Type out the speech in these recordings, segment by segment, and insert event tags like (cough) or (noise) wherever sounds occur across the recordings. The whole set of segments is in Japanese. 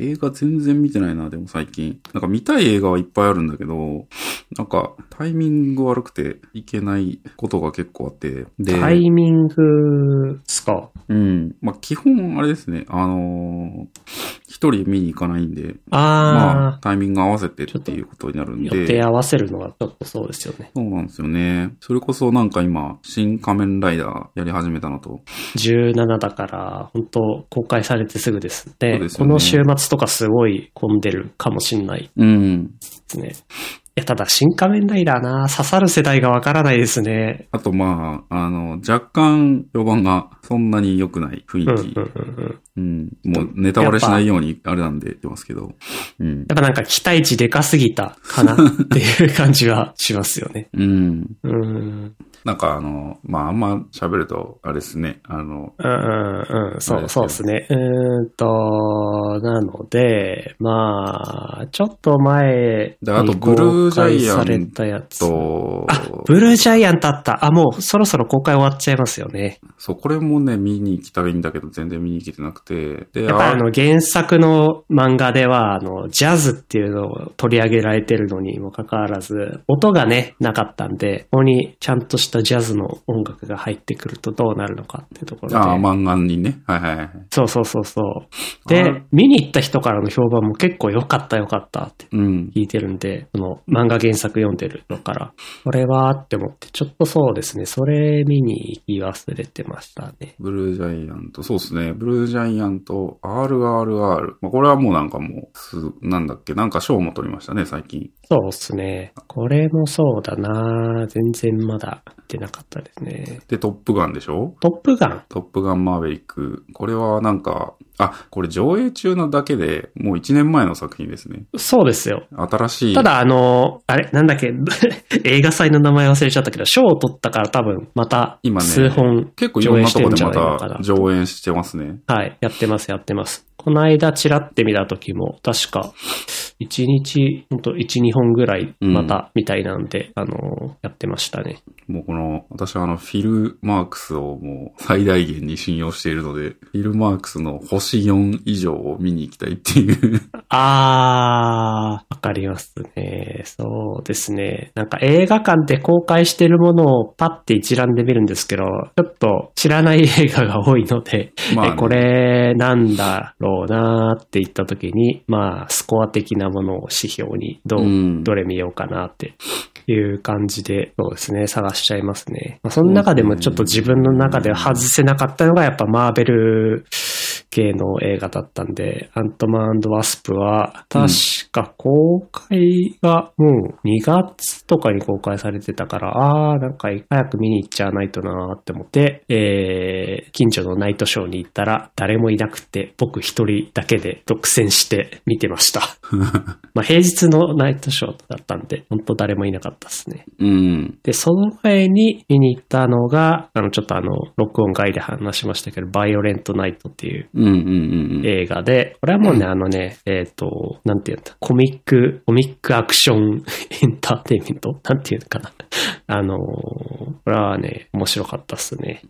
映画全然見てないな、でも最近。なんか見たい映画はいっぱいあるんだけど、なんかタイミング悪くていけないことが結構あって。で、タイミングですか？うん。まあ基本あれですね、あのー一人見に行かないんで、まああタイミング合わせてっていうことになるんー、で。予定合わせるのはちょっとそうですよね。そうなんですよね。それこそなんか今、新仮面ライダーやり始めたのと、17だから、本当公開されてすぐですね。そうでねこの週末とかすごい混んでるかもしんないうん。ですね。いや、ただ、新仮面ライダーな、刺さる世代がわからないですね。あとまあ、あの、若干評判がそんなに良くない雰囲気。うんうんうんうん。うん。もうネタバレしないようにあれなんで言ってますけど。うん。やっぱなんか期待値でかすぎたかなっていう感じはしますよね。うん。うん。なんかあの、まああんま喋ると、あれですね。あの、うんうんうん。そう、そうですね。うーんと、なので、まあ、ちょっと前であとにブルー公ジャイアン開されたやつ。と、あ、ブルージャイアントあった。あ、もうそろそろ公開終わっちゃいますよね。そう、これもね、見に行きたいんだけど、全然見に行けてなくて。で、やっぱりあの原作の漫画では、あの、ジャズっていうのを取り上げられてるのにもかかわらず、音がね、なかったんで、ここにちゃんとしたジャズの音楽が入ってくるとどうなるのかっていうところで。ああ、漫画にね。はいはいはい。そうそうそうそう。あで、見に行った人からの評判も結構良かった良かったってうん。聞いてるんで、その漫画原作読んでるのから、これはって思って、ちょっとそうですね、それ見に行き忘れてましたね。ブルージャイアント、そうですね。ブルージャイアント、RRR。まあ、これはもうなんかもう、す、なんだっけ、なんか賞も取りましたね、最近。そうっすね。これもそうだな全然まだ見てなかったですね。で、トップガンでしょ？トップガン？トップガンマーヴェリック。これはなんか、あ、これ上映中なだけで、もう1年前の作品ですね。そうですよ。新しい。ただあの、あれ、なんだっけ、(laughs) 映画祭の名前忘れちゃったけど、賞を取ったから多分また今ね数本結構いろんなとこでまたな上演してますね。はい、やってます、やってます。この間チラって見た時も、確か、1日、ほんと1、2本ぐらい、また、みたいなんで、あの、やってましたね。もうこの、私はあの、フィルマークスをもう最大限に信用しているので、フィルマークスの星4以上を見に行きたいっていう。(laughs) あー、わかりますね。そうですね。なんか映画館で公開してるものをパッて一覧で見るんですけど、ちょっと知らない映画が多いので、まあねえこれなんだろうなーって言った時に、まあ、スコア的なものを指標にどう、うんどれ見ようかなっていう感じで、そうですね、探しちゃいますね。まあ、その中でもちょっと自分の中で外せなかったのがやっぱマーベル系の映画だったんで、アントマンワスプは、確か公開がもう2月とかに公開されてたから、あー、なんか早く見に行っちゃわないとなーって思って、えー、近所のナイトショーに行ったら誰もいなくて、僕一人だけで独占して見てました。(laughs) まあ平日のナイトショーだったんで、本当誰もいなかったですね。うん。で、その前に見に行ったのが、あの、ちょっとあの、録音外で話しましたけど、バイオレントナイトっていう。映画で、これはもうね、あのね、えっ、と、なんていうんだ、コミック、コミックアクションエンターテインメント？なんていうのかな？(laughs) あのーこれはね、面白かったっすね。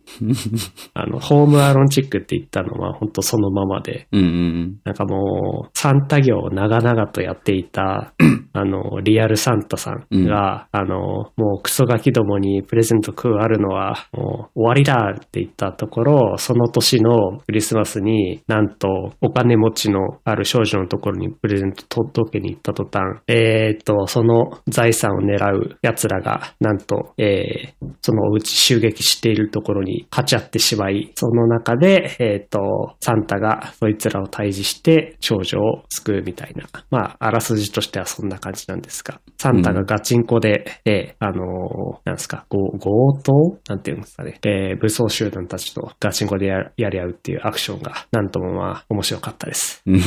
(laughs) あの、ホームアロンチックって言ったのは本当そのままで、うんうんなんかもう、サンタ業を長々とやっていた、(coughs) あの、リアルサンタさんが、あの、もうクソガキどもにプレゼント食うあるのは、もう終わりだって言ったところ、その年のクリスマスになんとお金持ちのある少女のところにプレゼント届けに行った途端、えーっと、その財産を狙う奴らが、なんと、えー、そのお家襲撃しているところに勝ち合ってしまい、その中で、えーっと、サンタがそいつらを退治して少女を救うみたいな。まあ、あらすじとしてはそんな感じなんですが、サンタがガチンコで、えーあのーなんですか、強盗？なんていうんですかね。えー武装集団たちとガチンコでやり合うっていうアクションが、なんともまあ、面白かったです。うん。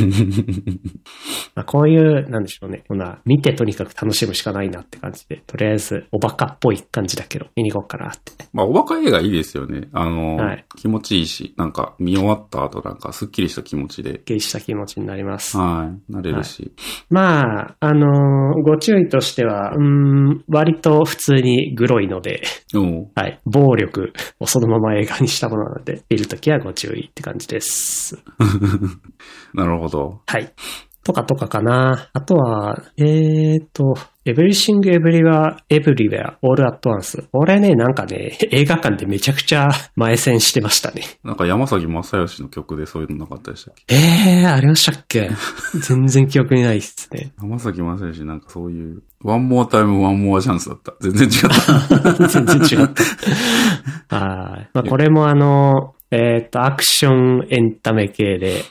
まあ、こういう、なんでしょうね。こんな、見てとにかく楽しむしかないなって感じで、とりあえず、おバカっぽい感じだけど、見に行こうかなって。まあ、おバカ映画いいですよね。あの、はい気持ちいいし、なんか見終わった後なんかスッキリした気持ちで、すっきりした気持ちになります。はい、なれるし。まあ、あのーご注意としては、うーん、割と普通にグロいので、はい、暴力をそのまま映画にしたものなので、見るときはご注意って感じです。(laughs) なるほど。はい。とかとかかな。あとは、えーと、Everything Everywhere Everywhere All at Once。俺ね、なんかね、映画館でめちゃくちゃ前線してましたね。なんか山崎正義の曲でそういうのなかったでしたっけ？えー、ありましたっけ？全然記憶にないっすね。山崎正義なんかそういう、ワンモアタイムワンモアチャンスだった。全然違った。(laughs) 全然違った。はい。まあ、これもあの、えっ、と、アクションエンタメ系で、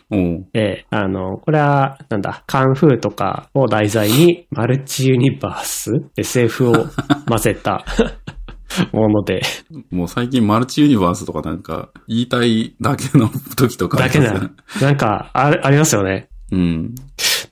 えーあの、これは、なんだ、カンフーとかを題材に、マルチユニバース ?SF を混ぜた (laughs) もので、もう最近マルチユニバースとかなんか言いたいだけの時とかあだけな、なんか、あありますよね。うん。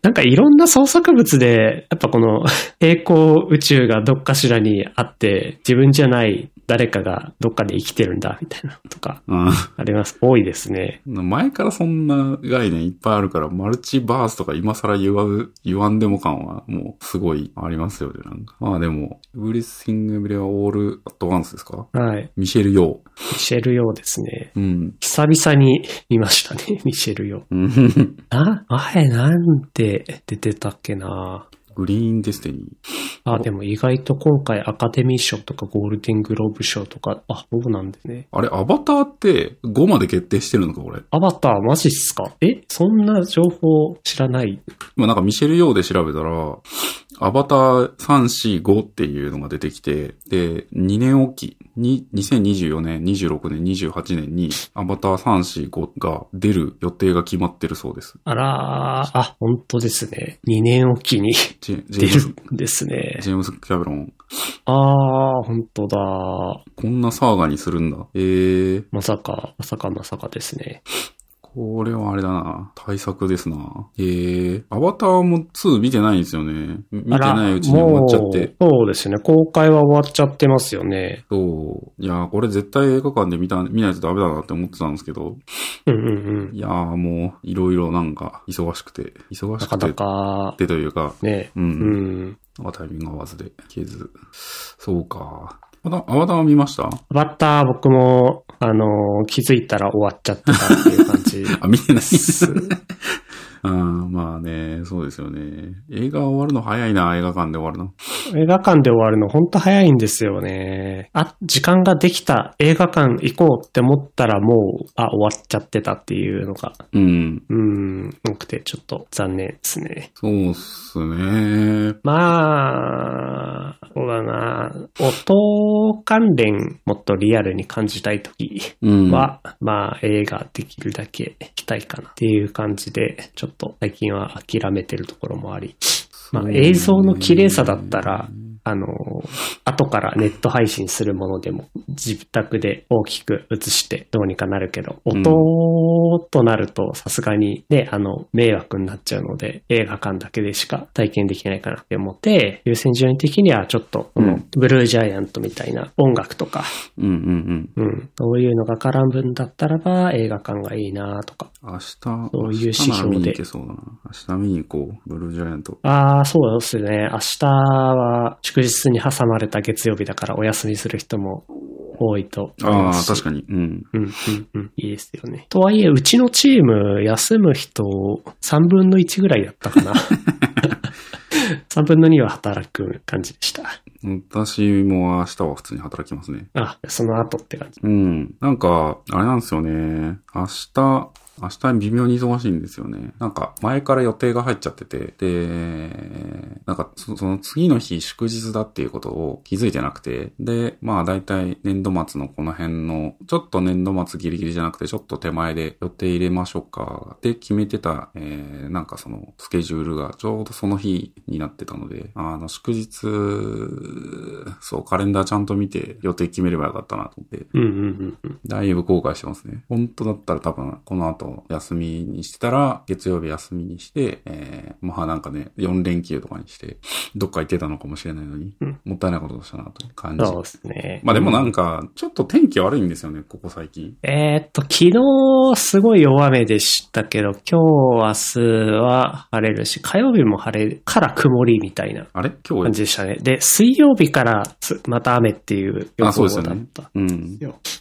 なんかいろんな創作物で、やっぱこの平行宇宙がどっかしらにあって、自分じゃない誰かがどっかで生きてるんだ、みたいなとか、ああります。多いですね。前からそんな概念いっぱいあるから、マルチバースとか今更言わう、言わんでも感はもうすごいありますよね、なんか。まあでも、Everything Everywhere All at Once ですか？はい。ミシェル・ヨミシェル・ヨーですね。ー。うん。久々に見ましたね、ミシェル・ヨー。うん (laughs) な、前なんて出てたっけなグリーンデスティニー。あ、でも意外と今回アカデミー賞とかゴールデングローブ賞とか、あ、そうなんですね。あれ、アバターって5まで決定してるのか、これ？アバターマジっすか？えそんな情報知らない？今なんかミシェル・ヨーで調べたら、アバター3、4、5っていうのが出てきて、で、2年おき、に、2024年、26年、28年に、アバター3、4、5が出る予定が決まってるそうです。あらー、あ、本当ですね。2年おきに出るんですね。ジェームス・キャメロン。あー、本当だ。こんなサーガにするんだ。えー、まさか、まさかまさかですね。これはあれだな。対策ですな。えー、アバターも2見てないんですよね。見てないうちに終わっちゃって。そうですね。公開は終わっちゃってますよね。そう。いやー、これ絶対映画館で見た、見ないとダメだなって思ってたんですけど、うんうんうん。いやーもう、いろいろなんか、忙しくて、忙しくてなかなかっ、てというか、ね。う。うんん。なんかタイミング合わずで、消えず。そうか。アバター、アバターは見ました？バッター僕も、あのー気づいたら終わっちゃってたっていう感じ (laughs) あ、見てないで。す。あーまあね、そうですよね。映画終わるの早いな、映画館で終わるの。映画館で終わるのほんと早いんですよね。あ、時間ができた映画館行こうって思ったらもう、あ、終わっちゃってたっていうのが、うん。うん、多くてちょっと残念ですね。そうっすね。まあ、そうだな。音関連もっとリアルに感じたいときうん。は、まあ映画できるだけ行きたいかなっていう感じで、ちょっと最近は諦めてるところもあり。まあ映像の綺麗さだったら、あの、後からネット配信するものでも自宅で大きく映してどうにかなるけど、うん。音となるとさすがにね、あの、迷惑になっちゃうので、映画館だけでしか体験できないかなって思って、優先順位的にはちょっと、このうん。ブルージャイアントみたいな音楽とか、うんうん。うん、そういうのが絡むんだったらば映画館がいいなとか。うん。明日、そういう指標で明日見に行けそうだな。明日見に行こう。ブルージャイアント。ああ、そうですね。明日は祝日に挟まれた月曜日だからお休みする人も多いと思いああ、ますし。確かに。うん。うん、うん、うん。いいですよね。とはいえ、うちのチーム、休む人、3分の1ぐらいだったかな。(laughs) 3分の2は働く感じでした。私も明日は普通に働きますね。あ、その後って感じ。うん。なんか、あれなんですよね。明日、明日微妙に忙しいんですよね。なんか、前から予定が入っちゃってて、で、なんかそ、その次の日祝日だっていうことを気づいてなくて、で、まあ大体年度末のこの辺の、ちょっと年度末ギリギリじゃなくて、ちょっと手前で予定入れましょうかって決めてた、えー、なんかそのスケジュールがちょうどその日になってたので、あの、祝日、そう、カレンダーちゃんと見て予定決めればよかったなと思って、うんうんうんうん。だいぶ後悔してますね。本当だったら多分、この後、と休みにしてたら、月曜日休みにして、えー、まあなんかね、4連休とかにして、どっか行ってたのかもしれないのに、うんもったいないことをしたなという感じ。そうですね。まあでもなんか、ちょっと天気悪いんですよね、ここ最近。えーっと、昨日すごい大雨でしたけど、今日、明日は晴れるし、火曜日も晴れから曇りみたいなあれ？今日、感じでしたね。で、水曜日からつまた雨っていう予あ、そう報ですよねだった。。うん。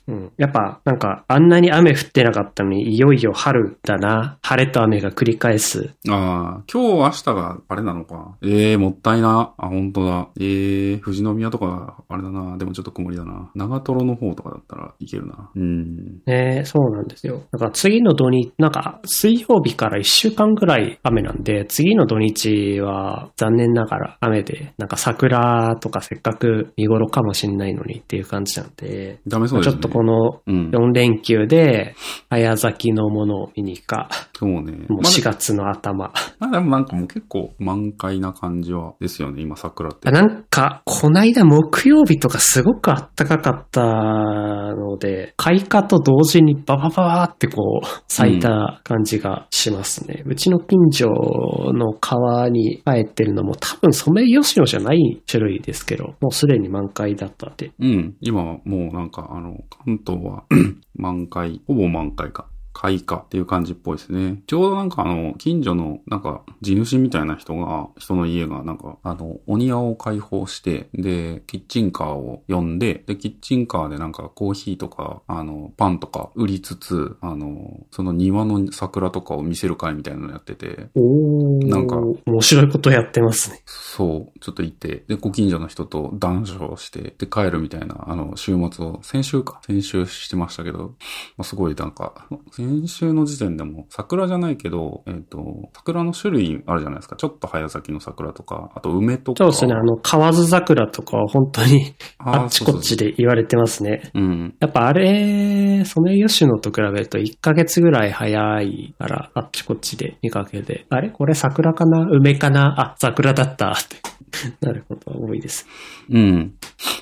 うん。やっぱ、なんか、あんなに雨降ってなかったのに、いよいよ春だな。晴れと雨が繰り返す。ああ、今日明日があれなのか。ええもったいな。あ、本当だ。ええ富士宮とか、あれだな。でもちょっと曇りだな。長瀞の方とかだったらいけるな。うん。ねそうなんですよ。だから次の土日、なんか、水曜日から1週間ぐらい雨なんで、次の土日は残念ながら雨で、なんか桜とかせっかく見頃かもしんないのにっていう感じなんで、ダメそうですね。ちょっとこのうん。4連休で、早咲きのものを見に行くか、そうね。もうまあ4月の頭。まあでもなんかもう結構満開な感じはですよね、今桜って。なんか、こないだ木曜日とかすごく暖かかったので、開花と同時にババババーってこう、咲いた感じがしますね。うちの近所の川に生えてるのも多分ソメイヨシノじゃない種類ですけど、もうすでに満開だったって。うん。今はもうなんかあの、関東は (clears throat) 満開、ほぼ満開か。開花っていう感じっぽいですね。ちょうどなんかあの、近所のなんか地主みたいな人が、人の家がなんかあの、お庭を開放して、で、キッチンカーを呼んで、で、キッチンカーでなんかコーヒーとか、あの、パンとか売りつつ、あの、その庭の桜とかを見せる会みたいなのやってて、おー。なんか面白いことやってますね。そう、ちょっと行って、で、ご近所の人と談笑して、で、帰るみたいな、あの、週末を、先週か、先週してましたけど、まあ、すごいなんか、先週の時点でも、桜じゃないけど、えっ、と、桜の種類あるじゃないですか。ちょっと早咲きの桜とか、あと梅とか。そうですね、あの、河津桜とかは本当にあっちこっちで言われてますね。うん。やっぱあれ、ソメイヨシノと比べると1ヶ月ぐらい早いから、あっちこっちで見かけて、あれ？これ桜かな？梅かな？あ、桜だったって (laughs) なることが多いです。うん。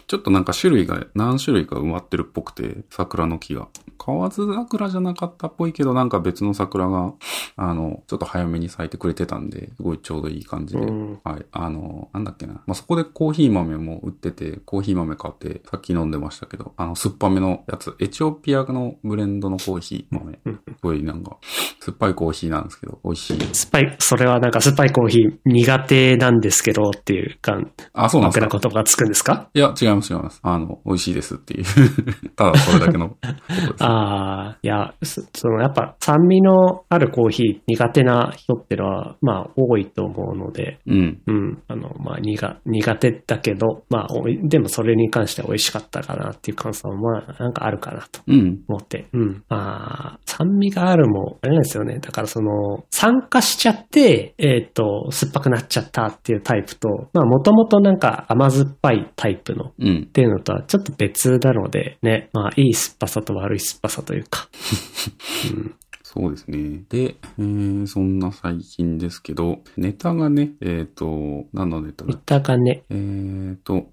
ちょっとなんか種類が何種類か埋まってるっぽくて、桜の木が。河津桜じゃなかったっぽいけど、なんか別の桜が、あの、ちょっと早めに咲いてくれてたんで、すごいちょうどいい感じで。うんはい。あの、なんだっけな。まあ、そこでコーヒー豆も売ってて、コーヒー豆買って、さっき飲んでましたけど、あの、酸っぱめのやつ、エチオピアのブレンドのコーヒー豆。うんすごいなんか、酸っぱいコーヒーなんですけど、美味しい。スパイ、それはなんかスパイコーヒー苦手なんですけどっていうか、あ、そうなんですか？楽な言葉がつくんですか？いや、違います、違います。あの、美味しいですっていう。(laughs) ただそれだけのことです。(laughs) ああ、いや、そそのやっぱ酸味のあるコーヒー苦手な人ってのは、まあ多いと思うので、うん。うん。あの、まあ、苦、苦手だけど、まあ、でもそれに関しては美味しかったかなっていう感想は、まあ、なんかあるかなとうん。思って。うん。まあ、酸味があるも、あれなんですよね。だからその、酸化しちゃって、えっ、と、酸っぱくなっちゃったっていうタイプと、まあ、もともとなんか甘酸っぱいタイプのうんっ。ていうのとはちょっと別なので、ね、まあ、いい酸っぱさと悪い酸っぱさというか。(laughs) うん。そうですね。で、えー、そんな最近ですけど、ネタがね、えっ、と、何のネタだいた？がね、えーと、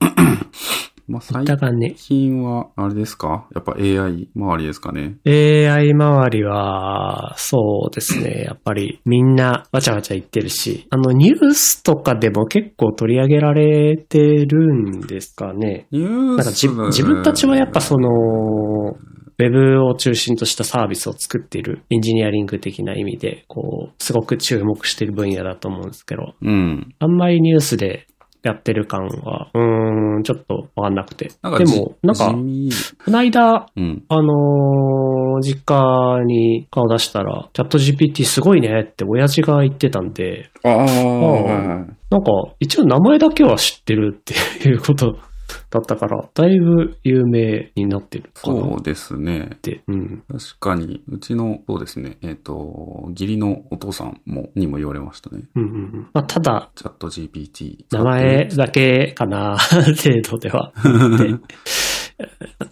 まあ、い最。近は、あれですか？やっぱ AI 周りですかね？AI 周りは、そうですね。やっぱりみんなわちゃわちゃ言ってるし、あのニュースとかでも結構取り上げられてるんですかね。ニューなんか自分たちはやっぱその、ウェブを中心としたサービスを作っているエンジニアリング的な意味で、こう、すごく注目している分野だと思うんですけど、うん。あんまりニュースでやってる感は、うーん、ちょっとわかんなくて。でも、なんかこの間、うん。あのー実家に顔出したら、チャット GPT すごいねって親父が言ってたんで、ああ、なんか一応名前だけは知ってるっていうことだったから、だいぶ有名になってるかなっそうですね。て。うん。確かに、うちの、そうですね、えっ、と、義理のお父さんも、にも言われましたね。うんうんうん。まあ、ただ、チャット GPT。名前だけかな、(laughs) 程度では。で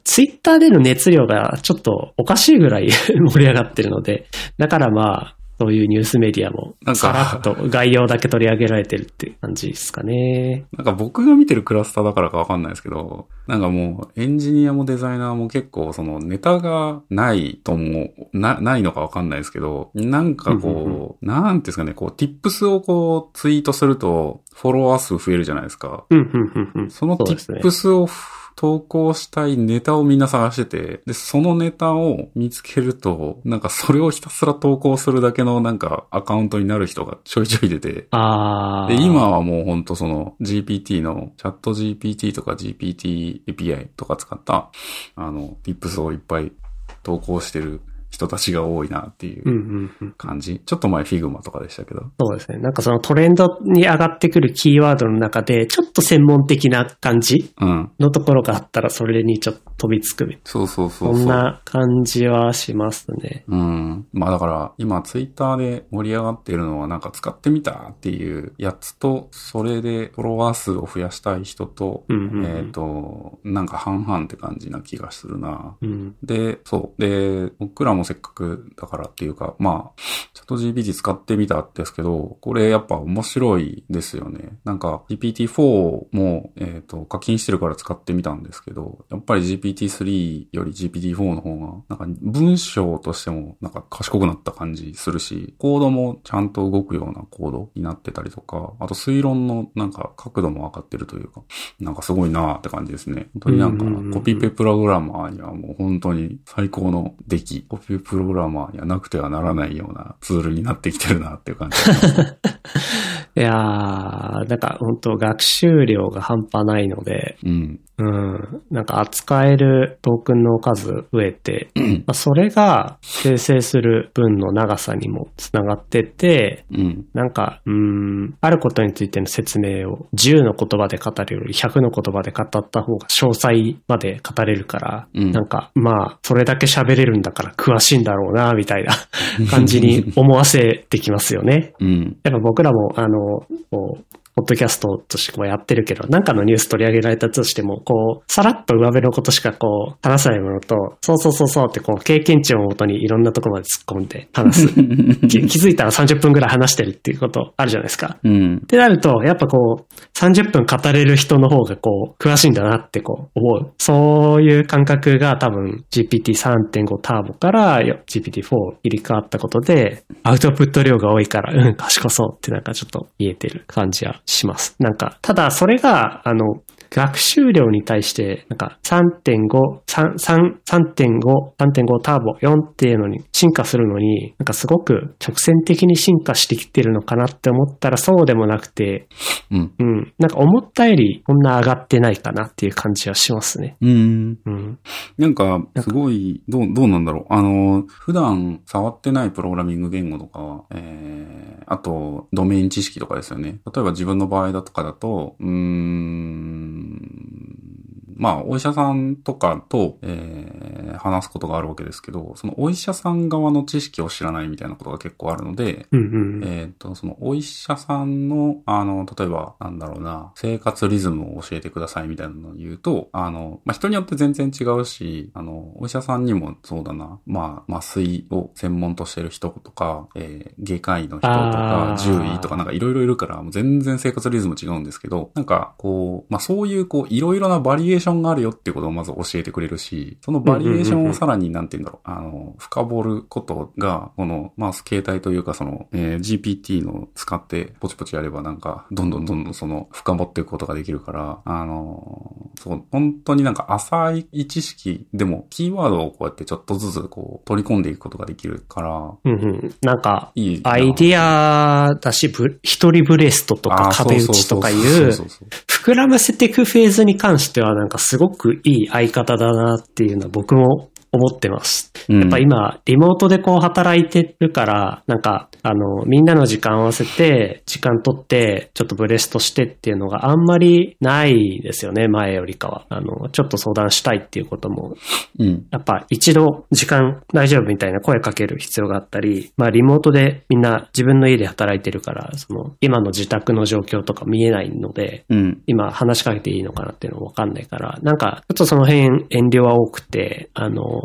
ツイッターでの熱量がちょっとおかしいぐらい (laughs) 盛り上がってるので、だからまあ、そういうニュースメディアもなんかさらっと概要だけ取り上げられてるって感じですかね。なんか僕が見てるクラスターだからかわかんないですけど、なんかもうエンジニアもデザイナーも結構そのネタがないとも、な、ないのかわかんないですけど、なんかこう、なんていうんですかね、こう、tips をこうツイートするとフォロワー数増えるじゃないですか。その tips を投稿したいネタをみんな探してて、で、そのネタを見つけると、なんかそれをひたすら投稿するだけのなんかアカウントになる人がちょいちょい出て、あー。で、今はもうほんとその GPT のチャット GPT とか GPT API とか使った、あの、tips をいっぱい投稿してる人たちが多いなっていううん、うん、うん。感じ。ちょっと前 Figma とかでしたけど。そうですね。なんかそのトレンドに上がってくるキーワードの中で、ちょっと専門的な感じうん。のところがあったら、それにちょっと飛びつくみたいそうそうそな。うそう。そんな感じはしますね。うん。まあだから、今ツイッターで盛り上がっているのはなんか使ってみたっていうやつと、それでフォロワー数を増やしたい人と、うんうんうんえっ、と、なんか半々って感じな気がするな。うん。で、そう。で、僕らもせっかくだからっていうか、まあ、チャット GPT 使ってみたんですけど、これやっぱ面白いですよね。なんか GPT-4 も、えっ、と、課金してるから使ってみたんですけど、やっぱり GPT-3 より GPT-4 の方が、なんか文章としてもなんか賢くなった感じするし、コードもちゃんと動くようなコードになってたりとか、あと推論のなんか角度も上がってるというか、なんかすごいなーって感じですね。本当になんかコピペプログラマーにはもう本当に最高の出来、コピペプログラマーにはなくてはならないようなツールになってきてるなっていう感じ。(laughs) いやー、なんか本当学習量が半端ないので、うん。うん。なんか扱えるトークンの数増えて、まあ、それが生成する文の長さにもつながってて、うん。なんか、うん、あることについての説明を10の言葉で語るより100の言葉で語った方が詳細まで語れるから、うんなんか、まあ、それだけ喋れるんだから詳しいんだろうな、みたいな (laughs) 感じに思わせてきますよね。うん。やっぱ僕らも、あの、こう、ポッドキャストとしてこうやってるけど、なんかのニュース取り上げられたとしても、こう、さらっと上辺のことしかこう、話さないものと、そうそうそうそうってこう、経験値をもとにいろんなところまで突っ込んで話す。気 (laughs) 気づいたら30分ぐらい話してるっていうことあるじゃないですか。うんっ。てなると、やっぱこう、30分語れる人の方がこう、詳しいんだなってこう、思う。そういう感覚が多分 GPT3.5 ターボからよ GPT4 入り替わったことで、アウトプット量が多いから、うん、賢そうってなんかちょっと見えてる感じはします。なんか、ただそれが、あの、学習量に対して、なんか3.5、3 3 3.5、3.5ターボ、4っていうのに進化するのに、なんかすごく直線的に進化してきてるのかなって思ったらそうでもなくて、うん。うん。なんか思ったよりこんな上がってないかなっていう感じはしますね。うん。うん。なんか、すごい、どう、どうなんだろう。あの、普段触ってないプログラミング言語とか、えー、あと、ドメイン知識とかですよね。例えば自分の場合だとかだと、うーん、まあ、お医者さんとかと、えー、話すことがあるわけですけど、そのお医者さん側の知識を知らないみたいなことが結構あるので、うんうん。えっ、と、そのお医者さんの、あの、例えば、なんだろうな、生活リズムを教えてくださいみたいなのを言うと、あの、まあ、人によって全然違うし、あの、お医者さんにもそうだな、まあ、麻酔を専門としてる人とか、えー外科医の人とか獣医とかなんかいろいろいるから、もう全然生活リズム違うんですけど、なんか、こう、まあ、そういう、こう、いろいろなバリエーションがあるよっていうことをまず教えてくれるし、そのバリエーションをさらに、なんて言うんだろう、あの、深掘ることが、この、まあ、携帯というか、その、えー GPT の使ってポチポチやればなんか、どんどんどんどんその、深掘っていくことができるから、あの、そう、本当になんか浅い知識でも、キーワードをこうやってちょっとずつこう、取り込んでいくことができるから、うんうん。なんか、いいな。アイディアだし、ブ一人ブレストとか壁打ちとかいそう膨らませていくフェーズに関してはなんかすごくいい相方だなっていうのは僕も思ってます。うんやっぱ今、リモートでこう働いてるから、なんか、あの、みんなの時間合わせて、時間取って、ちょっとブレストしてっていうのがあんまりないですよね、前よりかは。あの、ちょっと相談したいっていうこともうん。やっぱ一度時間大丈夫みたいな声かける必要があったり、まあリモートでみんな自分の家で働いてるから、その今の自宅の状況とか見えないので、うん。今話しかけていいのかなっていうのもわかんないから、なんかちょっとその辺遠慮は多くて、あの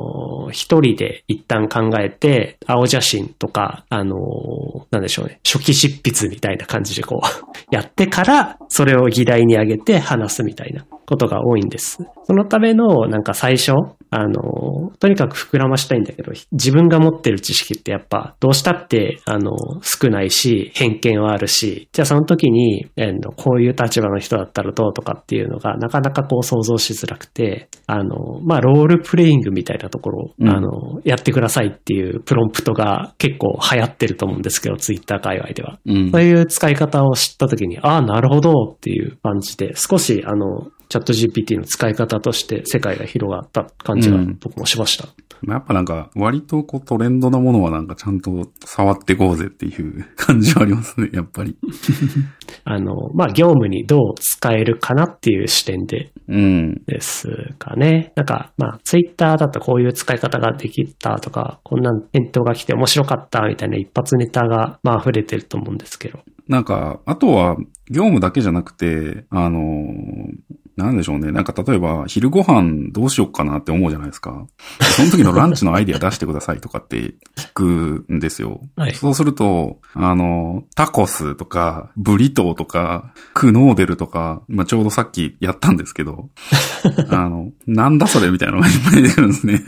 一人で一旦考えて、青写真とか、あのなんでしょうね、初期執筆みたいな感じでこう、やってから、それを議題に上げて話すみたいな。ことが多いんです。そのための、なんか最初、あのーとにかく膨らましたいんだけど、自分が持ってる知識ってやっぱ、どうしたって、あの、少ないし、偏見はあるし、じゃあその時に、えーのこういう立場の人だったらどうとかっていうのが、なかなかこう想像しづらくて、あの、まあ、ロールプレイングみたいなところを、うんあの、やってくださいっていうプロンプトが結構流行ってると思うんですけど、ツイッター界隈では。うんそういう使い方を知った時に、ああ、なるほどっていう感じで、少しあの、チャット GPT の使い方として世界が広がった感じがうん僕もしました。やっぱなんか、割とこうトレンドなものはなんかちゃんと触っていこうぜっていう感じはありますね、やっぱり。(laughs) あの、まあ、業務にどう使えるかなっていう視点でうん。ですかね。なんか、まあ、ツイッターだとこういう使い方ができたとか、こんな返答が来て面白かったみたいな一発ネタが、まあ、溢れてると思うんですけど。なんか、あとは、業務だけじゃなくて、あのーなんでしょうね。なんか例えば、昼ご飯どうしよっかなって思うじゃないですか。その時のランチのアイディア出してくださいとかって聞くんですよ。はいそうすると、あの、タコスとか、ブリトーとか、クノーデルとか、まあ、ちょうどさっきやったんですけど、(laughs) あの、なんだそれみたいなのがいっぱい出るんですね。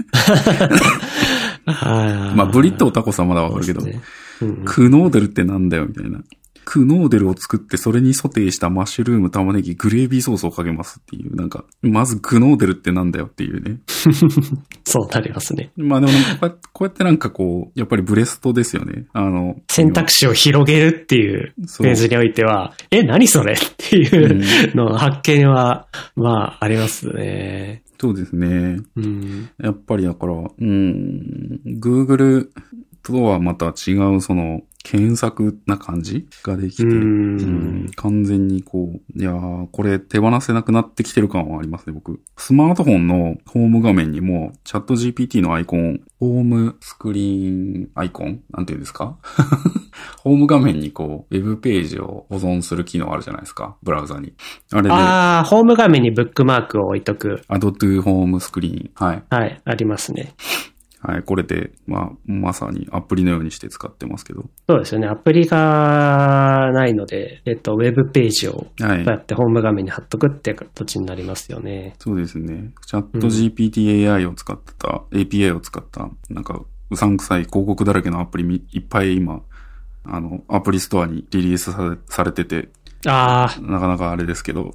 ま (laughs) まあ、ブリトータコスはまだわかるけど、ねうんうんクノーデルってなんだよみたいな。クノーデルを作ってそれにソテーしたマッシュルーム、玉ねぎ、グレービーソースをかけますっていう、なんか、まずクノーデルってなんだよっていうね。(laughs) そうなりますね。まあでもこうやってこうやってなんかこう、やっぱりブレストですよね。あの、選択肢を広げるっていうフそうェーズにおいては、え、何それっていうの発見は、まあ、ありますね。そうですね。うん。やっぱりだから、うん、Google とはまた違うその、検索な感じができて、完全にこう、いやー、これ手放せなくなってきてる感はありますね、僕。スマートフォンのホーム画面にも、チャット GPT のアイコン、ホームスクリーンアイコンなんていうんですか？(laughs) ホーム画面にこう、ウェブページを保存する機能あるじゃないですか、ブラウザに。あれで、ああ、ホーム画面にブックマークを置いとく。アドトゥホームスクリーン。はい。はい、ありますね。はい。これで、まあ、まさにアプリのようにして使ってますけど。そうですよね。アプリがないので、えっと、ウェブページを、はいこう。やってホーム画面に貼っとくって形になりますよね。そうですね。チャット GPTAI を使った、API を使った、なんか、うさんくさい広告だらけのアプリみいっぱい今、あの、アプリストアにリリースされされてて、ああ、なかなかあれですけど、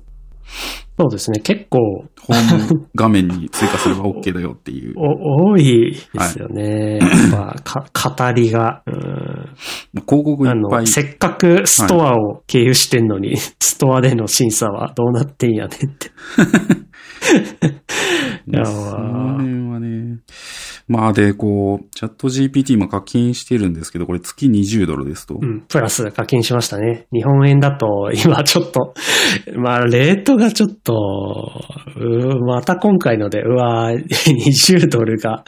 そうですね。結構、ホーム画面に追加すれば OK だよっていう。(laughs) お多いですよね。やっぱか、語りが。うん広告いあっぱいの、。せっかくストアを経由してんのに、ストアでの審査はどうなってんやねんって。いやその辺はね。まあで、こう、チャット GPT 今課金してるんですけど、これ月20ドルですと。うん、プラス課金しましたね。日本円だと、今ちょっと、まあ、レートがちょっと、うーまた今回ので、うわー (laughs) 20ドルが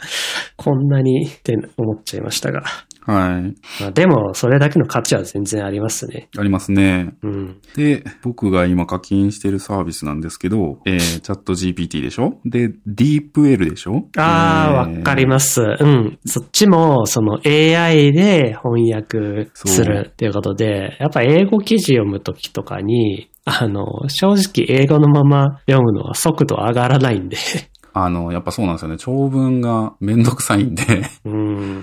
こんなにって思っちゃいましたが。はい。まあ、でも、それだけの価値は全然ありますね。ありますね。うん。で、僕が今課金してるサービスなんですけど、えー、チャット GPT でしょ？で、DeepL でしょ？ああ、わ、かりす。ます。うん。そっちも、その AI で翻訳するっていうことで、やっぱ英語記事読むときとかに、あの、正直英語のまま読むのは速度上がらないんで。あの、やっぱそうなんですよね。長文がめんどくさいんで、うん。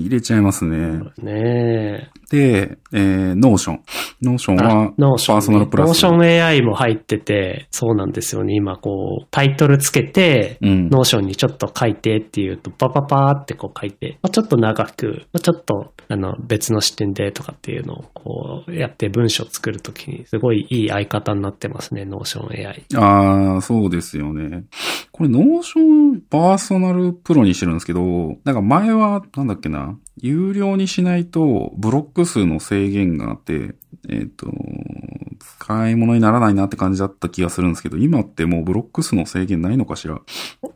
入れちゃいますね。ねで、えー、Notion。Notion え。は、 Notion、パーソナルプラス。ノーション AI も入ってて、そうなんですよね。今こう、タイトルつけて、うん。 Notion にちょっと書いてっていうと、パパパーってこう書いて、まあちょっと長く、まあちょっと、あの、別の視点でとかっていうのをこう、やって文章作るときに、すごいいい相方になってますね、ノーション AI。ああ、そうですよね。これ、 Notion パーソナルプロにしてるんですけど、なんか前は、なんだっけな、有料にしないと、ブロック数の制限があって、えっ、と、使い物にならないなって感じだった気がするんですけど、今ってもうブロック数の制限ないのかしら？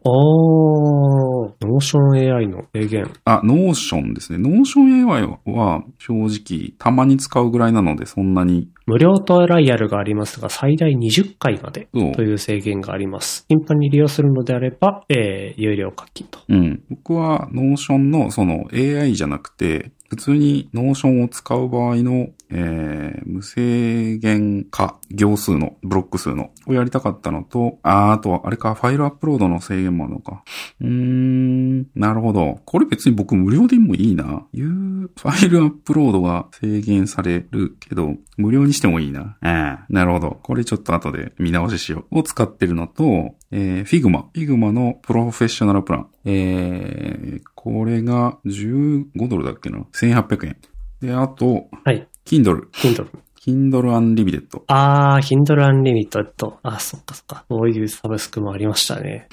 おー、 Notion AI の制限。あ、 Notion ですね。ノーション AI は正直たまに使うぐらいなのでそんなに無料トライアルがありますが、最大20回までという制限があります。頻繁に利用するのであれば、えー有料課金と。うん。僕は、 Notion の、その AI じゃなくて、普通に Notion を使う場合の、えー、無制限化行数の、ブロック数の、をやりたかったのと、あーあとは、あれか、ファイルアップロードの制限もあるのか。うーん、なるほど。これ別に僕無料でもいいな。いう、ファイルアップロードが制限されるけど、無料にしてもいいな。ああ、なるほど。これちょっと後で見直ししよう。を使ってるのと、えー、Figma。Figma のプロフェッショナルプラン。えー、これが15ドルだっけな ?1800 円。で、あと、はい。Kindle。Kindle。Kindle Unlimited。あー、Kindle Unlimited。あ、そっかそっか。そういうサブスクもありましたね。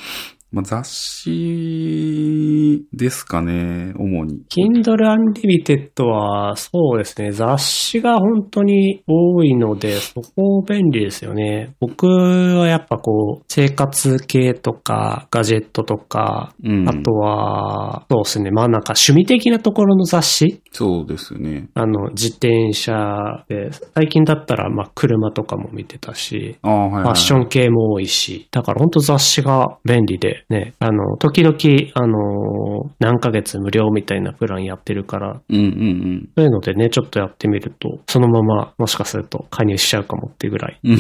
まあ、雑誌ですかね、主に。Kindle Unlimited は、そうですね、雑誌が本当に多いので、そこ便利ですよね。僕はやっぱこう、生活系とか、ガジェットとか、うん。あとは、そうですね、まあなんか趣味的なところの雑誌？そうですね。あの、自転車で、最近だったら、まあ車とかも見てたし、はい、はい。ファッション系も多いし、だから本当雑誌が便利でね、あの、時々、あの、何ヶ月無料みたいなプランやってるから、うんうんそういうのでね、ちょっとやってみると、そのままもしかすると加入しちゃうかもっていうぐらいうん。うん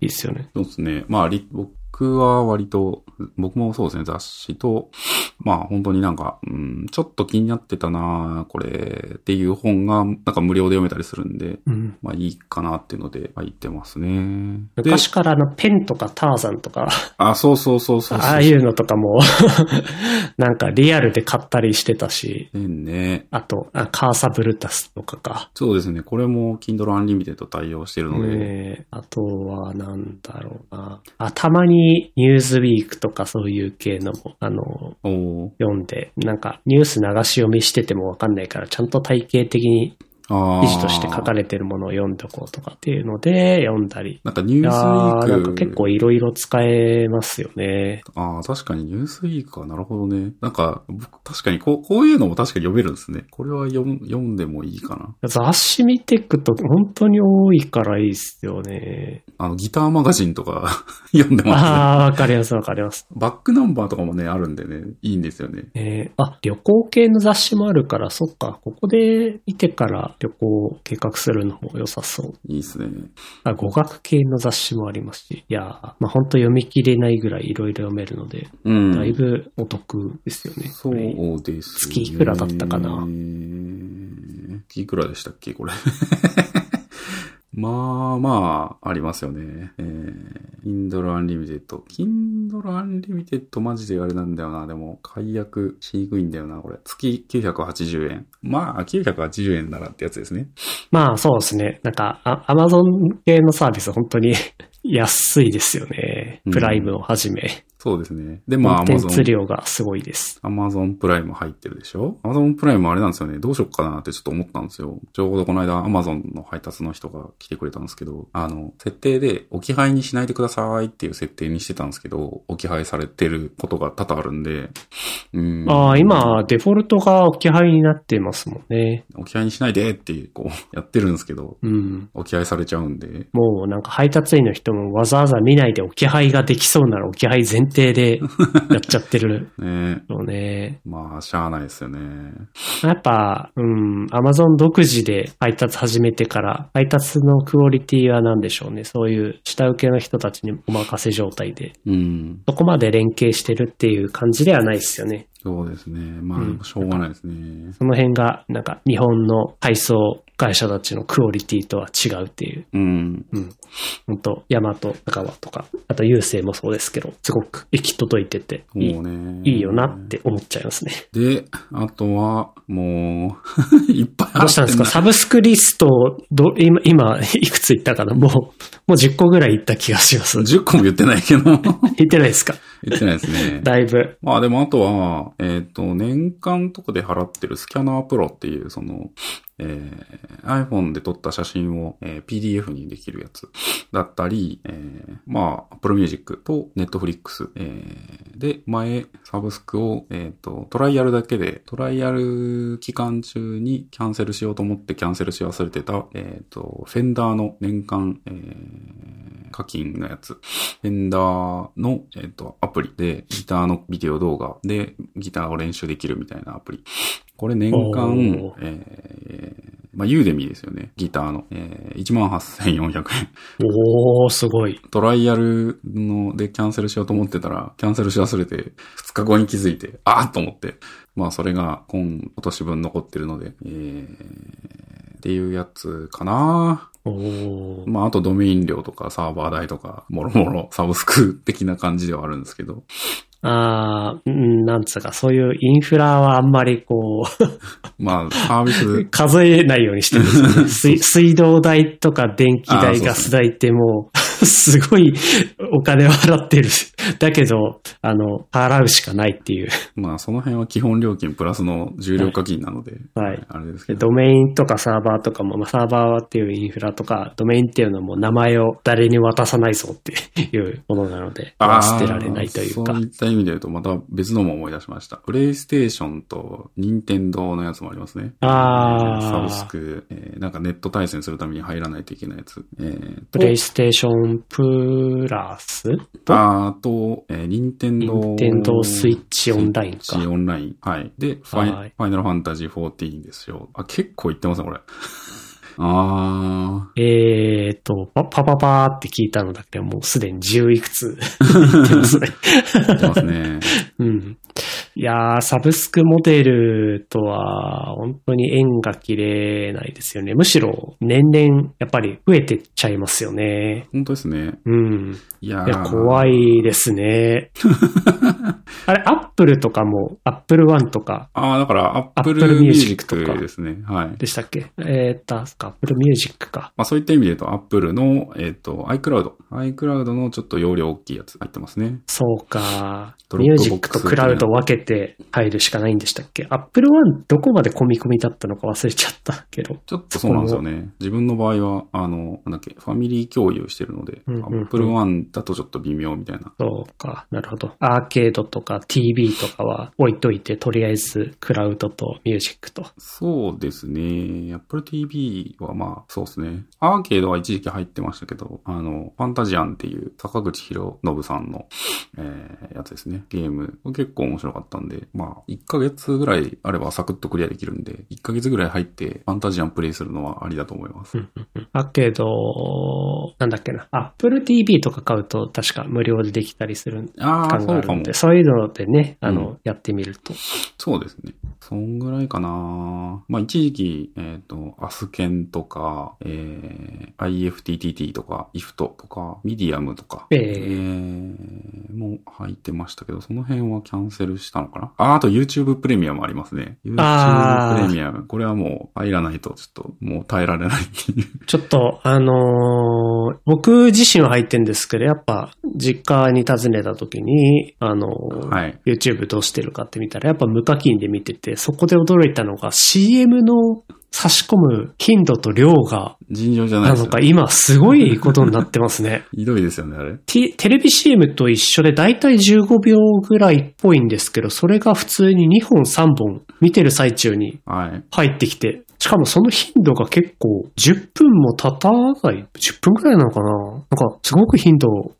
いいですよね。そうですね。まあ、り僕は割と、僕もそうですね、雑誌と、まあ本当になんか、うん、ちょっと気になってたなこれっていう本が、なんか無料で読めたりするんで、うん。まあいいかなっていうので入ってますね。で昔からあの、ペンとかターザンとか、あ、そうそうそうそうそう。ああいうのとかも、(laughs) なんかリアルで買ったりしてたし、ねね。あと、あカーサブルタスとかか。そうですね。これも Kindle Unlimited 対応してるので、えーあとは、なんだろうな。あ、たまにニューズウィークとかそういう系のも、あの、読んで、なんかニュース流し読みしててもわかんないから、ちゃんと体系的に記事として書かれてるものを読んでおこうとかっていうので読んだり。なんかニュースウィーク。ーなんか結構いろいろ使えますよね。ああ、確かにニュースウィークはなるほどね。なんか、僕、確かにこう、こういうのも確かに読めるんですね。これは読ん読んでもいいかな。雑誌見ていくと本当に多いからいいっすよね。あの、ギターマガジンとか (laughs) 読んでます、ね。ああ、わかりますわかります。バックナンバーとかもね、あるんでね、いいんですよね。えーあ、旅行系の雑誌もあるから、そっか、ここで見てから旅行を計画するのも良さそう。いいっすね。あ、語学系の雑誌もありますし、いやー、まあ本当読み切れないぐらいいろいろ読めるので、うん。だいぶお得ですよね。そうです、ね。月いくらだったかな月いくらでしたっけこれ。まあまあ、ありますよね。えー、Kindle Unlimited。Kindle Unlimited マジであれなんだよな。でも、解約しにくいんだよな、これ。月980円。まあ、980円ならってやつですね。まあそうですね。なんか、あアマゾン系のサービス本当に (laughs) 安いですよね。プライムをはじめ。そうですね。で、まあ、コンテン量がすごいです。アマゾンプライム入ってるでしょ？アマゾンプライムあれなんですよね。どうしよっかなってちょっと思ったんですよ。ちょうどこの間アマゾンの配達の人が来てくれたんですけど、あの、設定で置き配にしないでくださいっていう設定にしてたんですけど、置き配されてることが多々あるんで、うん。ああ、今、デフォルトが置き配になってますもんね。置き配にしないでって、こう、やってるんですけど、うん。置き配されちゃうんで、もうなんか配達員の人もわざわざ見ないで置き配ができそうなら置き配前提でやっちゃってる (laughs) ねのね。まあ、しゃあないですよね。やっぱ、うん、アマゾン独自で配達始めてから、配達のクオリティは何でしょうね。そういう下請けの人たちにお任せ状態で、うん。そこまで連携してるっていう感じではないですよね。そうですね。まあ、うんしょうがないですね。その辺が、なんか日本の配送会社たちのクオリティとは違うっていう。うん。うん。本当ヤマト、中川とか、あと郵政もそうですけど、すごく行き届いてて、いいね。いいよなって思っちゃいますね。で、あとは、もう、(laughs) いっぱいあどうしたんですか？サブスクリスト、ど、今、今、いくついったかな？もう、もう10個ぐらいいった気がします。10個も言ってないけど、(laughs) 言ってないですか？言ってないですね。だいぶ。まあでもあとは、えっ、と、年間とかで払ってるスキャナープロっていう、その、えー iPhone で撮った写真を、えー PDF にできるやつだったり、えーまあ、Apple Music と Netflix、えーで、前、サブスクを、えっ、と、トライアルだけで、トライアル期間中にキャンセルしようと思ってキャンセルし忘れてた、えっ、と、フェンダーの年間、えー課金のやつ。フェンダーの、えっ、と、アプリで、ギターのビデオ動画で、ギターを練習できるみたいなアプリ。これ年間えーまあ、ユーデミーですよね。ギターの。えー、18,400円。おー、すごい。トライアルのでキャンセルしようと思ってたら、キャンセルし忘れて、2日後に気づいて、あーっと思って。まあ、それが今、今年分残ってるので、えー、っていうやつかなおー。まあ、あとドメイン料とかサーバー代とか、もろもろサブスク的な感じではあるんですけど。あー、うんなんつうか、そういうインフラはあんまりこう、まあ、サービス、(laughs) 数えないようにしてるんですよね水。水道代とか電気代、ガス代ってもう、すごいお金を払ってる。だけど、あの、払うしかないっていう。まあ、その辺は基本料金プラスの重量課金なので、はいあれですけど。でドメインとかサーバーとかも、まあ、サーバーっていうインフラとか、ドメインっていうのも名前を誰に渡さないぞっていうものなので、捨てられないというかそう。いった意味で言うと、また別のも思い出しました。プレイステーションと任天堂のやつもありますね。あーえーサブスク、えーなんかネット対戦するために入らないといけないやつ。えーとプレイステーションプラスと、あと、えー、任天堂。任天堂スイッチオンラインかスイッチオンライン。はい。で、ファイはいファイナルファンタジー14ですよ。あ、結構いってますね、これ。あえーと、パパパパーって聞いたのだけど、もうすでに10いくつ (laughs) 言ってますね。ー、いってますね。うん。いやー、サブスクモデルとは、本当に縁が切れないですよね。むしろ、年々、やっぱり増えてっちゃいますよね。本当ですね。うん。いやーいや、怖いですね。(laughs) あれ、 Apple とかも、 Apple One とかああ、だから、Apple Apple Music Music とかですね。はい。でしたっけ？えーっと、か、アップルミュージックか。まあそういった意味で言うと、Apple の、えっ、と、iCloud。iCloud のちょっと容量大きいやつ入ってますね。そうか。ミュージックとクラウド分けて入るしかないんでしたっけ？アップルワンどこまで込み込みだったのか忘れちゃったけど。ちょっとそうなんですよね。自分の場合は、あの、なんだっけ、ファミリー共有してるので、うんうんうん Apple One だとちょっと微妙みたいな。そうか。なるほど。アーケードとか TV とかは置いといて、とりあえずクラウドとミュージックと。そうですね。Apple TV はまあ、そうですね。アーケードは一時期入ってましたけど、あの、ファンタジアンっていう坂口博信さんの、えーやつですね。ゲーム。結構面白かったんで、まあ、1ヶ月ぐらいあればサクッとクリアできるんで、1ヶ月ぐらい入ってファンタジアンプレイするのはありだと思います。だけど、なんだっけな。Apple TV とか買うと確か無料でできたりする感そうかもがあるんで、。そういうのでね、あの、うやってみると。そうですね。そんぐらいかなまあ一時期、えっ、と、アスケンとか、えー、IFTTT とか、IFT とか、ミディアムとか、ええーもう入ってましたけど、その辺はキャンセルしたのかな？あ、あと YouTube プレミアムありますね。YouTube プレミアム。これはもう入らないとちょっともう耐えられないっていう。(laughs) ちょっと、あのー僕自身は入ってんですけど、やっぱ、実家に訪ねた時に、あのーはい YouTube どうしてるかって見たら、やっぱ無課金で見てて、そこで驚いたのが CM の差し込む頻度と量が、尋常じゃないですよなのか。今すごいことになってますね。(laughs) ひどいですよね、あれ。テテレビ CM と一緒でだいたい15秒ぐらいっぽいんですけど、それが普通に2本3本見てる最中にはい。入ってきて、しかもその頻度が結構10分も経たない、10分くらいなのかななんかすごく頻度。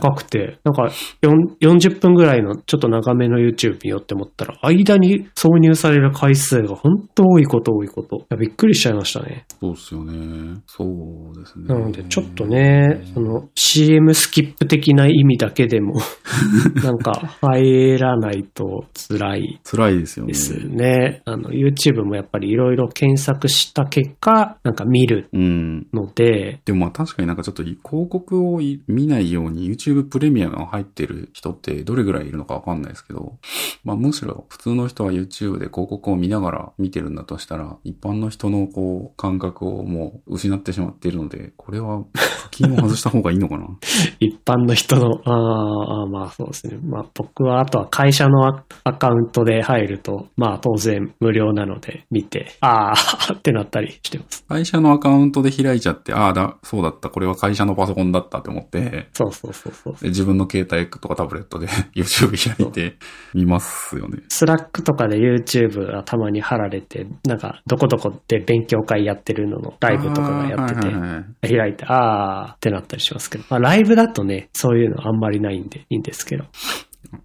高くて、なんか4 40分ぐらいのちょっと長めの YouTube 見ようって思ったら、間に挿入される回数が本当多いこと多いこと。いやびっくりしちゃいましたね。そうですよね。そうですね。なのでちょっとね、その CM スキップ的な意味だけでも、(laughs) なんか入らないと辛い辛いですよね。ですね。あの、YouTube もやっぱりいろいろ検検索した結果、なんか見るうん。ので、でもまあ確かになんかちょっと広告をい見ないように YouTube プレミアムが入ってる人ってどれぐらいいるのかわかんないですけど、まあむしろ普通の人は YouTube で広告を見ながら見てるんだとしたら、一般の人のこう感覚をもう失ってしまっているので、これは課金を外した方がいいのかな？(laughs) 一般の人の、あーあー、まあそうですね。まあ僕はあとは会社のアアカウントで入ると、まあ当然無料なので見て、ああってなったりしてます。会社のアカウントで開いちゃって、ああだ、そうだった、これは会社のパソコンだったって思って、そうそうそうそう。で自分の携帯とかタブレットで (laughs) YouTube 開いて見ますよね。 Slackとかで YouTube がたまに貼られて、なんかどこどこで勉強会やってるののライブとかがやっててはいはいはい開いて、あーってなったりしますけど、まあライブだとね、そういうのあんまりないんでいいんですけど。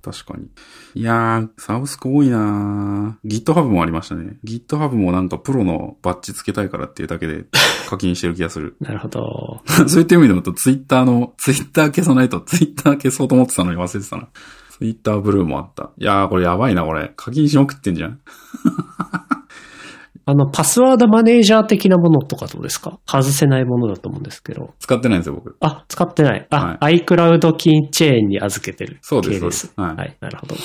確かに。いやー、サブスク多いなー GitHub もありましたね。GitHub もなんかプロのバッジつけたいからっていうだけで (laughs) 課金してる気がする。なるほど。(laughs) そういった意味でもと Twitter の、Twitter 消さないと Twitter 消そうと思ってたのに忘れてたな。Twitter ブルーもあった。いやー、これやばいな、これ。課金しまくってんじゃん。あの、パスワードマネージャー的なものとかどうですか？外せないものだと思うんですけど。使ってないんですよ、僕。あ、使ってない。あ、iCloud キーチェーンに預けてるそうです系です。そうですはいはい、なるほど。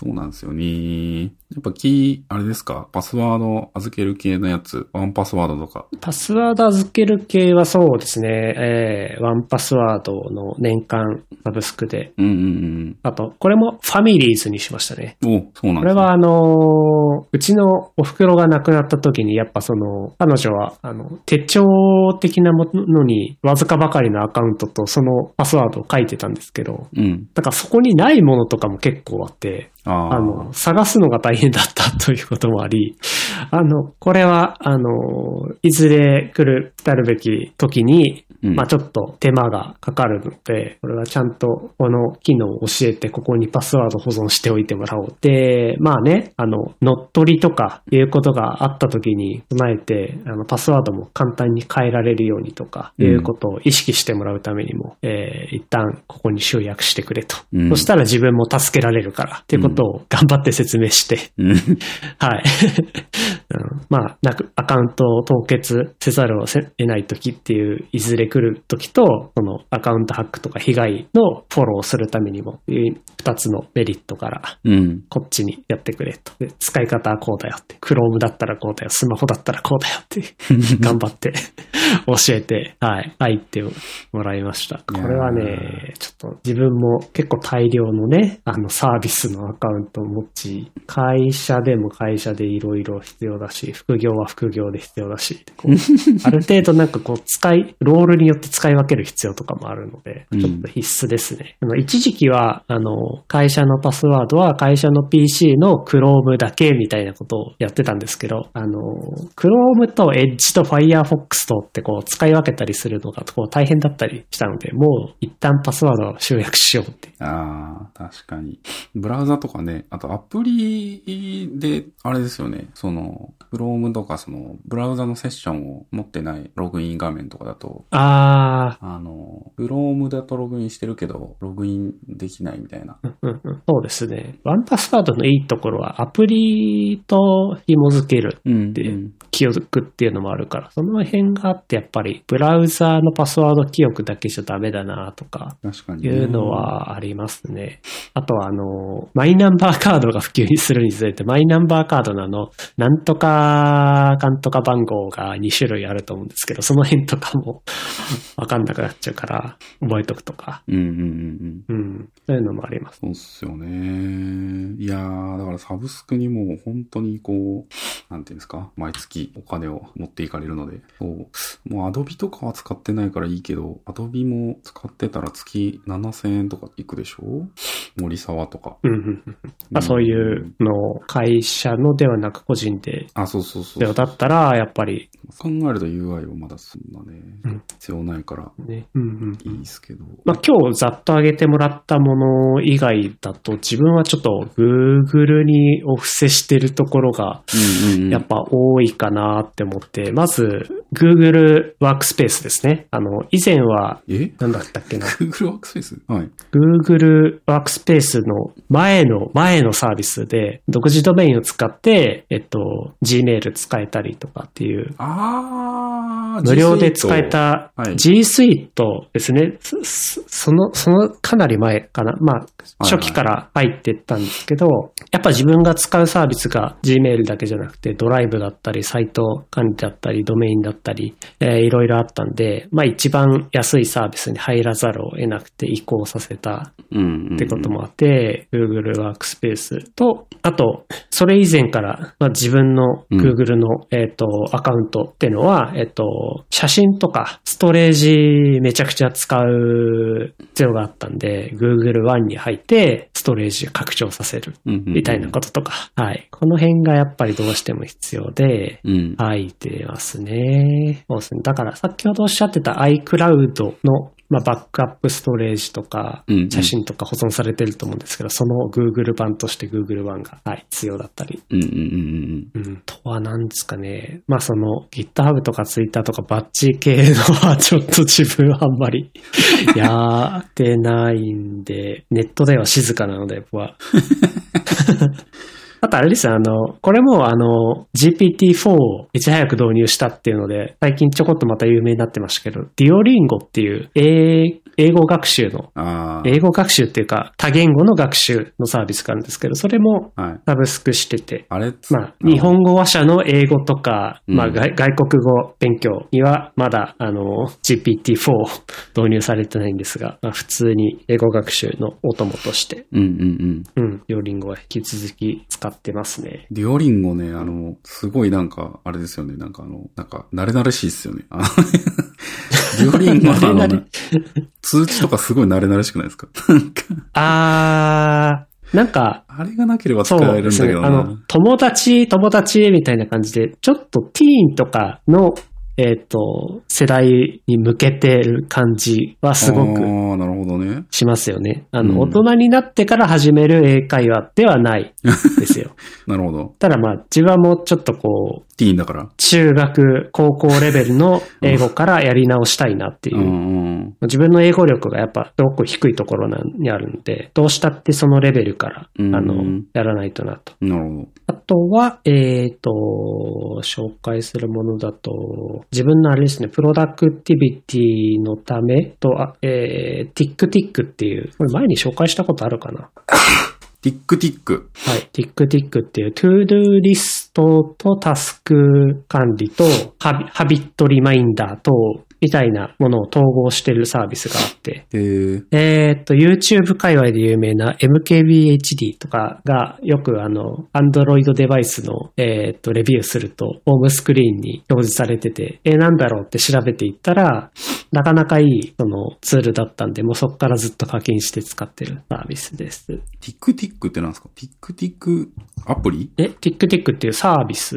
そうなんですよね。やっぱキー、あれですか？パスワード預ける系のやつ、ワンパスワードとか。パスワード預ける系はそうですね。えー、ワンパスワードの年間サブスクで。うんうんあと、これもファミリーズにしましたね。うん。お、そうなんですね。これはあのーうちのお袋が亡くなった時に、やっぱその、彼女は、あの、手帳的なものに、わずかばかりのアカウントとそのパスワードを書いてたんですけど、うん。だからそこにないものとかも結構あって、あーあの、探すのが大変だったということもあり、あの、これは、あの、いずれ来る、来るべき時に、うんまあちょっと手間がかかるので、これはちゃんとこの機能を教えて、ここにパスワード保存しておいてもらおう。で、まあね、あの、乗っ取りとかいうことがあった時に備えて、あの、パスワードも簡単に変えられるようにとか、いうことを意識してもらうためにも、えー一旦ここに集約してくれと。うんそしたら自分も助けられるから、っていうことを頑張って説明して、うん。はい。う (laughs) んまあ、なく、アカウントを凍結せざるを得ない時っていう、いずれ来る時と、そのアカウントハックとか被害のフォローをするためにも、二つのメリットから、うん。こっちにやってくれと。で使い方はこうだよって。Chrome だったらこうだよ。スマホだったらこうだよって。(laughs) 頑張って教えて、はい。入ってもらいました。これはね、ちょっと自分も結構大量のね、あのサービスのアカウントを持ち、会社でも会社でいろいろ必要だし、副業は副業で必要だし、(laughs) ある程度なんかこう使い、ロールによって使い分ける必要とかもあるので、ちょっと必須ですね。あの一時期は、あの、会社のパスワードは会社の PC の Chrome だけみたいなことをやってたんですけど、あの、Chrome と Edge と Firefox とってこう使い分けたりするのがこう大変だったりしたので、もう一旦パスワードを集約しようって。ああ、確かに。ブラウザとかね、あとアプリで、あれですよね、その、Chrome とかその、ブラウザのセッションを持ってないログイン画面とかだと、ああの、Chrome だとログインしてるけど、ログインできないみたいな。ー、うんうん、そうですね。ワンパスワードのいいところはアプリと紐付けるうんでうん記憶っていうのもあるから、その辺があってやっぱりブラウザーのパスワード記憶だけじゃダメだなとか、確かに、いうの、はありますね。あとはあの、マイナンバーカードが普及するにつれて、マイナンバーカードのあの、なんとか、かんとか番号が2種類あると思うんですけど、その辺とかも (laughs) わかんなくなっちゃうから、覚えとくとか、うんうんうんうん。うん、そういうのもあります。そうっすよね。いやー、だからサブスクにもう本当にこう、なんていうんですか、毎月お金を持っていかれるので、そう。もうアドビとかは使ってないからいいけど、アドビも使ってたら月7000円とかいくでしょ？森沢とか。うん (laughs) まあ、そういうのを会社のではなく個人で、あ、そうそうそう。だったら、やっぱり、考えると UI をまだそんなね、うん必要ないから。ね、うんうんいいですけど。まあ、今日ざっと上げてもらったもの以外だと、自分はちょっと Google にお布施してるところが。やっぱ多いかなって思って、まず Google ワークスペースですね。あの、以前は、え？なんだったっけな。Google ワークスペース？はい。Google ワークスペースの前の、前のサービスで、独自ドメインを使って、えっと、Gmail 使えたりとかっていう、無料で使えたはい G Suite ですね。そそその、そのかなり前かな。まあ、はい初期から入ってったんですけど、やっぱ自分が使うサービスが Gmail だけじゃなくて、ドライブだったり、サイト管理だったり、ドメインだったり、えーいろいろあったんで、まあ一番安いサービスに入らざるを得なくて移行させたうんうんうん。ってこともあって、Google ワークスペースと、あと、それ以前から、まあ、自分のうん Google の、えっ、と、アカウントっていうのは、えっ、と、写真とかストレージめちゃくちゃ使う必要があったんで、Google One に入って、ストレージ拡張させるうんうんうんみたいなこととか、はい。この辺がやっぱりどうしても必要で、うん。入ってますね。そうですね。だから、先ほどおっしゃってた iCloud の、まあ、バックアップストレージとかうんうん、写真とか保存されてると思うんですけど、その Google 版として Google 版が、はい、必要だったり。うんうんうんうん。とは何ですかね。まあ、その GitHub とか Twitter とかバッチ系のはちょっと自分はあんまり (laughs) やってないんで、ネットでは静かなので、僕は。(laughs) あとあれですよ、あの、これもあの、GPT-4 をいち早く導入したっていうので、最近ちょこっとまた有名になってましたけど、デュオリンゴっていう英英語学習の。英語学習っていうか多言語の学習のサービスがあるんですけど、それもはい。サブスクしてて、あれまあ、日本語話者の英語とか、うんまあ、外外国語勉強には、まだ、あの、GPT-4 導入されてないんですが、まあ、普通に英語学習のお供として、うんうんうん。うん、両リンゴは引き続き使ってますね。デュオリンゴね、あの、すごいなんか、あれですよね。なんかあの、なんか、慣れ慣れしいっすよね。(laughs) デュオリンゴのあの慣れ慣れ通知とかすごい慣れ慣れしくないですか？(laughs) あー、なんか、あれがなければ使えるん。だけどな。あの、友達、友達みたいな感じで、ちょっとティーンとかの、えっ、と、世代に向けてる感じはすごくああ、なるほどね。しますよね。あの、うん大人になってから始める英会話ではないですよ。(laughs) なるほど。ただまあ、自分はもうちょっとこう、ティーンだから。中学、高校レベルの英語からやり直したいなっていうう。んうん。自分の英語力がやっぱすごく低いところにあるんで、どうしたってそのレベルから、うんあの、やらないとなと。なるほど。あとは、えっ、と、紹介するものだと、自分のあれですね、プロダクティビティのためと、あえー、TickTick っていう、これ前に紹介したことあるかな？(laughs) ティックティック。はい。TickTick っていう To-Do リストとタスク管理とハビハビットリマインダーとみたいなものを統合してるサービスがあって、えー、えーっと、YouTube 界隈で有名な MKBHD とかがよくあの、Android デバイスの、えーっと、レビューすると、ホームスクリーンに表示されてて、えー、なんだろうって調べていったら、なかなかいい、その、ツールだったんで、もうそこからずっと課金して使ってるサービスです。ティックティックってなんですか？ティックティックアプリ？え、TickTick っていうサービス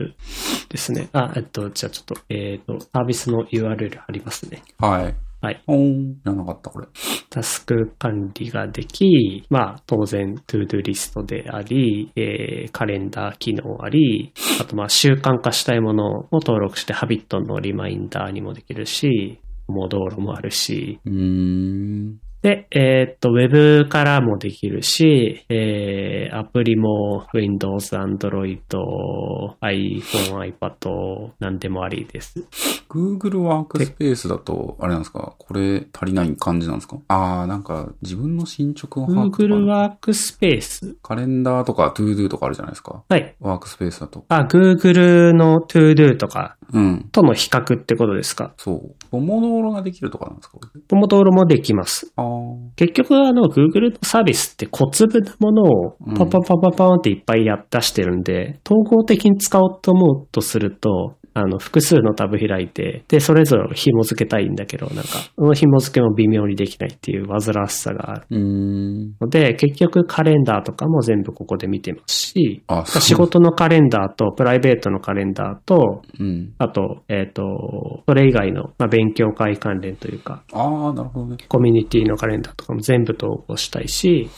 ですね。あ、えっと、じゃあちょっと、えーっと、サービスの URL 貼りますね。はい。はい。ほーん。知らなかった、これ。タスク管理ができ、まあ当然 To-Do リストであり、えーカレンダー機能あり、あとまあ習慣化したいものを登録してハビットのリマインダーにもできるし、モドーロもあるし、うーん。で、えーっと、ウェブからもできるし、えーアプリも Windows、Android、iPhone、iPad、なんでもありです。Google ワークスペースだと、あれなんですか？これ足りない感じなんですか？あー、なんか自分の進捗を把握 Google ワークスペース。カレンダーとか ToDo とかあるじゃないですか？はい。ワークスペースだと。あ、Google の To-Do とかうん。との比較ってことですか？そう。ポモドーロができるとかなんですか？ポモドーロもできます。あー。結局あの Google のサービスって小粒なものをパパパパパンっていっぱいやっ出してるんで、統合的に使おうと思うとすると、あの、複数のタブ開いて、で、それぞれ紐付けたいんだけど、なんか、その紐付けも微妙にできないっていう煩わしさがある。ので、結局カレンダーとかも全部ここで見てますし、仕。事のカレンダーとプライベートのカレンダーと、うん。あと、えっ、と、それ以外の、まあ、勉強会関連というか、ああ、なるほどね。コミュニティのカレンダーとかも全部投稿したいし、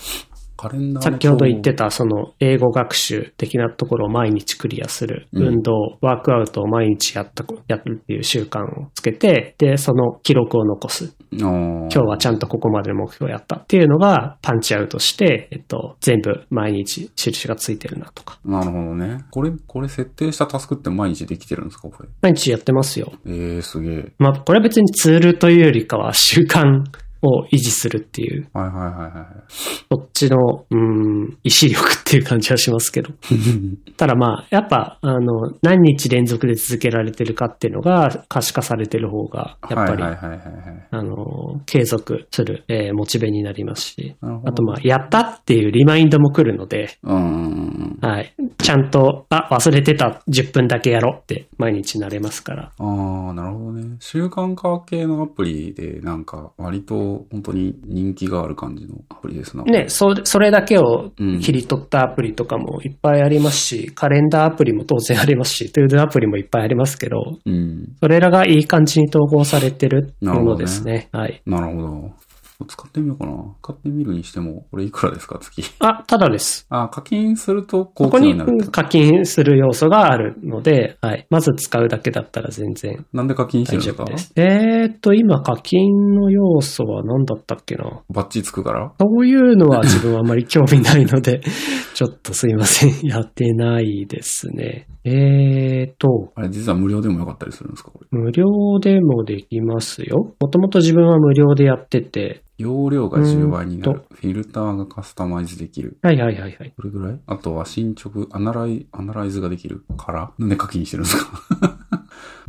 カレンダーの先ほど言ってた、その、英語学習的なところを毎日クリアする、うん運動、ワークアウトを毎日やった、やるっていう習慣をつけて、で、その記録を残す。今今日はちゃんとここまでの目標をやったっていうのが、パンチアウトして、えっと、全部毎日印がついてるなとか。なるほどね。これ、これ設定したタスクって毎日できてるんですかこれ？毎日やってますよ。ええー、すげえ。まあ、これは別にツールというよりかは習慣を維持するっていう、はいはいはいはい。そっちの、うん、意志力っていう感じはしますけど。ただまあ、やっぱ、あの、何日連続で続けられてるかっていうのが可視化されてる方が、やっぱり、はいはいはいはいはい。あの、継続する、えーモチベになりますし。あとまあ、やったっていうリマインドも来るので、うんうんうん。はい。ちゃんと、あ、忘れてた10分だけやろうって毎日なれますから。ああ、なるほどね。習慣化系のアプリで、なんか、割と本当に人気がある感じのアプリですな。ね、そそれだけをうん切り取ったアプリとかもいっぱいありますし、カレンダーアプリも当然ありますし、トゥードゥアプリもいっぱいありますけど、うん。それらがいい感じに統合されてるものですね。はい。なるほど。使ってみようかな。使ってみるにしても、これいくらですか、月？あ、ただです。あ、課金するとここに高機能になるって。課金する要素があるので、はい。まず使うだけだったら全然なんで課金して大るんですか。えーっと、今課金の要素は何だったっけな？バッチつくから？そういうのは自分はあまり興味ないので、(laughs) ちょっとすいません。やってないですね。えーと、あれ、実は無料でもよかったりするんですか。無料でもできますよ。もともと自分は無料でやってて、容量が10倍になうる。フィルターがカスタマイズできる。はいはいはいはい。これぐらい？あとは進捗、アナライ、アナライズができるから？なんで課金してるんですか？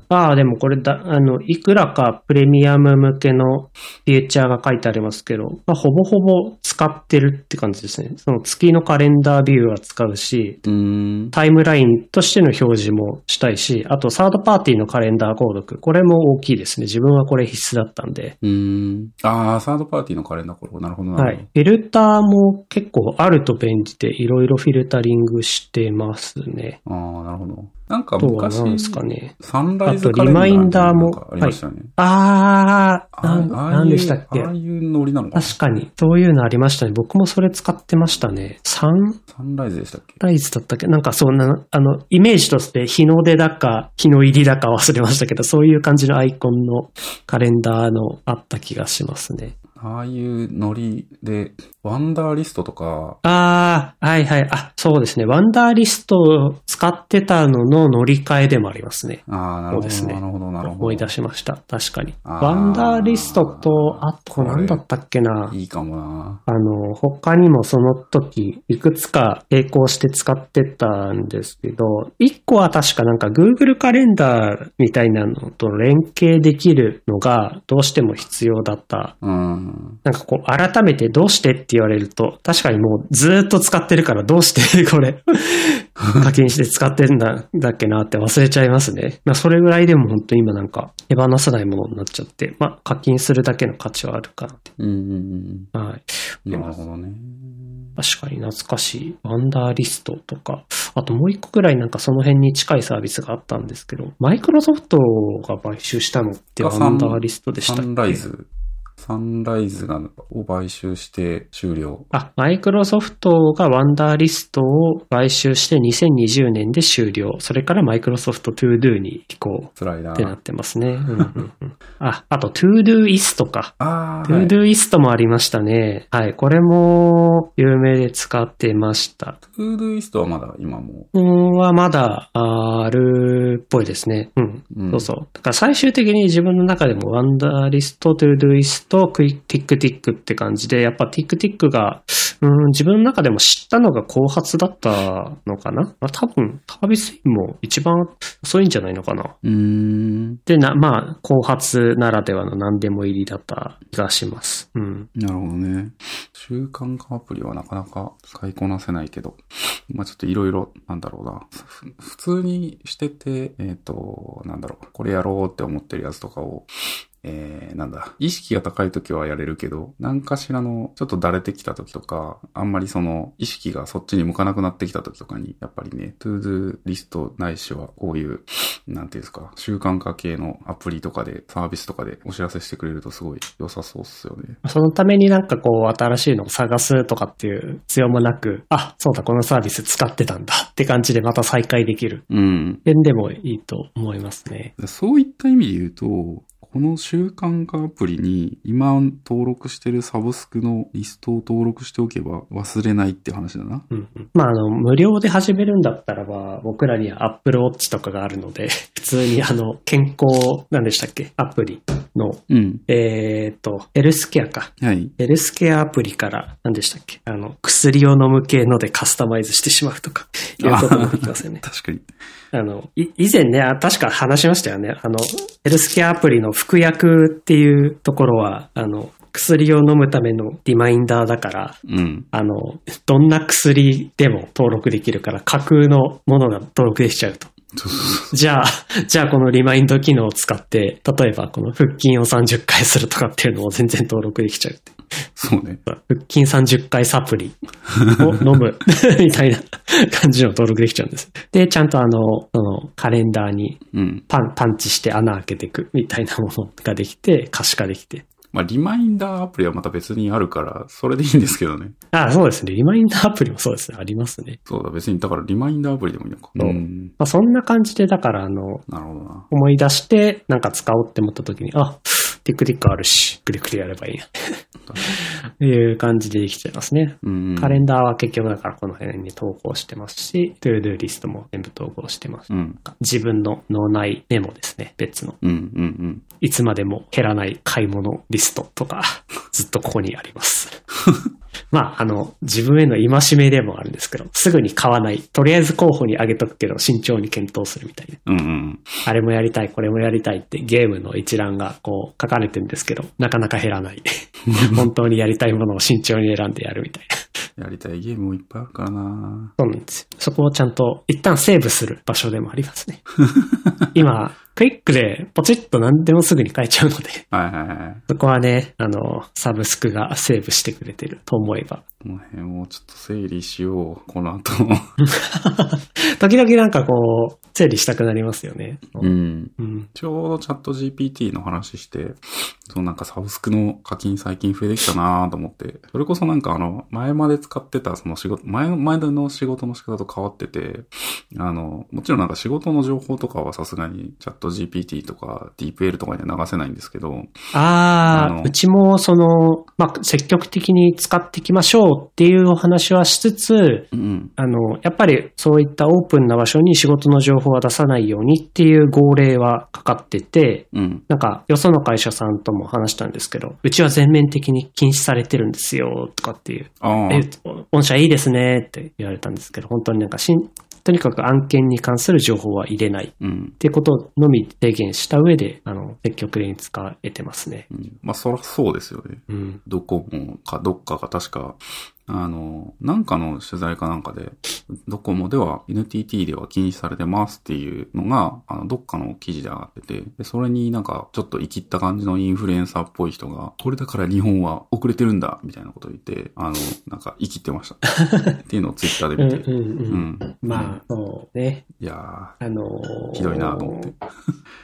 ああ、でもこれだ、あの、いくらかプレミアム向けのフィーチャーが書いてありますけど、まあ、ほぼほぼ使ってるって感じですね。その月のカレンダービューは使うし、う。タイムラインとしての表示もしたいし、あとサードパーティーのカレンダー購読。これも大きいですね。自分はこれ必須だったんで。うーん。ああ、サードパーティーのカレンダーこれ。なるほどなるほど。はい。フィルターも結構あると便利で、いろいろフィルタリングしてますね。ああ、なるほど。なんか昔、何ですかね。サンライズあとカレンダーリマインダーもありましたよね。あー、なんああなんでしたっけ？ああいうノリなのかな？確かに。そういうのありましたね。僕もそれ使ってましたね。サンサンライズでしたっけ？ライズだったっけ？なんかそんな、あの、イメージとして日の出だか、日の入りだか忘れましたけど、そういう感じのアイコンのカレンダーのあった気がしますね。ああいうノリで、ワンダーリストとか、ああ、はいはい。あ、そうですね。ワンダーリストを使ってたのの乗り換えでもありますね。ああ、なるほど、ねなるほど、なるほど。思い出しました。確かに。ワンダーリストと、あと何だったっけな。いいかもな。あの、他にもその時、いくつか並行して使ってたんですけど、一個は確かなんか Google カレンダーみたいなのと連携できるのがどうしても必要だった。うん。なんかこう、改めてどうしてって言われると、確かにもうずーっと使ってるからどうして (laughs) これ、課金して使ってんだ、だっけなって忘れちゃいますね。まあそれぐらいでも本当に今なんか手放せないものになっちゃって、まあ課金するだけの価値はあるかなって。うんうんはい。うん。なるほどね。確かに懐かしい。ワンダーリストとか、あともう一個くらいなんかその辺に近いサービスがあったんですけど、マイクロソフトが買収したのってあ Wunderlistでしたっけ？サンライズ。サンライズがを買収して終了。あ、マイクロソフトが Wunderlistを買収して2020年で終了。それから Microsoft To Doに移行スライダってなっー。てますね。(laughs) うんうんうんあ、あと Todoistか。ああ、 Todoistもありましたね。はい。これも有名で使ってました。 Todoistはまだ今も。うんはまだあるっぽいですね。うん。うんそうそう。だから最終的に自分の中でも Wunderlist、Todoist、と TickTickって感じで、やっぱ TickTickが、うん、自分の中でも知ったのが後発だったのかな、まあ、多分、サービスインも一番遅いんじゃないのかな？うーん。で、な、まあ、後発ならではの何でもありだった気がします。うん。なるほどね。習慣化アプリはなかなか使いこなせないけど、まあちょっといろいろ、なんだろうな。ふ普通にしてて、えっ、と、なんだろう、これやろうって思ってるやつとかを、えー、なんだ、意識が高い時はやれるけど、何かしらの、ちょっとだれてきた時とか、あんまりその、意識がそっちに向かなくなってきた時とかに、やっぱりね、 ToDoリストないしは、こういう、なんていうんですか、習慣化系のアプリとかで、サービスとかでお知らせしてくれるとすごい良さそうっすよね。そのためになんかこう、新しいのを探すとかっていう必要もなく、あ、そうだ、このサービス使ってたんだって感じでまた再開できるうん。点でもいいと思いますね。そういった意味で言うと、この習慣化アプリに今登録してるサブスクのリストを登録しておけば忘れないって話だな。うんうん、まあ、あの、無料で始めるんだったらば、僕らには Apple Watch とかがあるので、(laughs) 普通にあの、健康、何でしたっけ？アプリの、うん。えーっと、ヘルスケアか。はい。ヘルスケアアプリから、何でしたっけ？あの、薬を飲む系のでカスタマイズしてしまうとか、いうこともできますよね。(laughs) 確かに。あの、い以前ね、あ確か話しましたよね。あの、ヘルスケアアプリの服薬っていうところは、あの、薬を飲むためのリマインダーだから、うん。あの、どんな薬でも登録できるから、架空のものが登録できちゃうと。じゃあ、じゃあこのリマインド機能を使って、例えばこの腹筋を30回するとかっていうのを全然登録できちゃうって。そうね。腹筋30回サプリを飲む (laughs) みたいな感じの登録できちゃうんです。で、ちゃんとあの、そのカレンダーにうん。パン、パンチして穴開けていくみたいなものができて、可視化できて。まあ、リマインダーアプリはまた別にあるから、それでいいんですけどね。(laughs) あそうですね。リマインダーアプリもそうですね。ありますね。そうだ、別に、だからリマインダーアプリでもいいのか。そうんまあ、そんな感じで、だからあの、なるほどな。思い出して、なんか使おうって思った時に、あ、 TickTick あるし、クリクリやればいいな。(laughs) っていう感じでできちゃいますね。うん。カレンダーは結局だからこの辺に投稿してますし、 ToDoリストも全部投稿してます。うん。自分の脳内メモですね、別の。うん、うん、いつまでも減らない買い物リストとか、ずっとここにあります。(laughs) まあ、あの、自分への戒めでもあるんですけど、すぐに買わない。とりあえず候補にあげとくけど、慎重に検討するみたいな。うん。うん、うん。あれもやりたい、これもやりたいってゲームの一覧がこう書かれてるんですけど、なかなか減らない。(laughs) 本当にやりたいものを慎重に選んでやるみたいな。やりたいゲームもいっぱいあるからなそうなんですよ。そこをちゃんと一旦セーブする場所でもありますね。(laughs) 今、クイックでポチッと何でもすぐに変えちゃうので、はいはいはい。そこはね、あの、サブスクがセーブしてくれてると思えば。この辺をちょっと整理しよう。この後。(laughs) 時々なんかこう、整理したくなりますよね。うん。うん。ちょうどチャット GPT の話して、そうなんかサブスクの課金最近増えてきたなと思って、それこそなんかあの、前まで使ってたその仕事、前、前の仕事の仕方と変わってて、あの、もちろんなんか仕事の情報とかはさすがにチャット GPT とか DeepL とかには流せないんですけど、あのああ、うちもその、まあ、積極的に使っていきましょうっていうお話はしつつ、うん、あの、やっぱりそういったオープンな場所に仕事の情報は出さないようにっていう号令はかかってて、うん、なんか、よその会社さんとも話したんですけど、うちは全面的に禁止されてるんですよ、とかっていう。ああ、え、御社いいですねって言われたんですけど、本当になんかしん、とにかく案件に関する情報は入れないっうん、ていうことのみ提言した上で、あの、積極的に使えてますね。うん。まあそらそうですよね。うん。どこもか、どっかが確か、あの、なんかの取材かなんかで、ドコモでは NTT では禁止されてますっていうのが、あの、どっかの記事で上がってて、で、それになんかちょっと生きった感じのインフルエンサーっぽい人が、これだから日本は遅れてるんだ、みたいなことを言って、あの、なんか生きってました。(laughs) っていうのをツイッターで見て。うんうんうん。うん。まあ、そうね。いやあのーひどいなと思って。(laughs)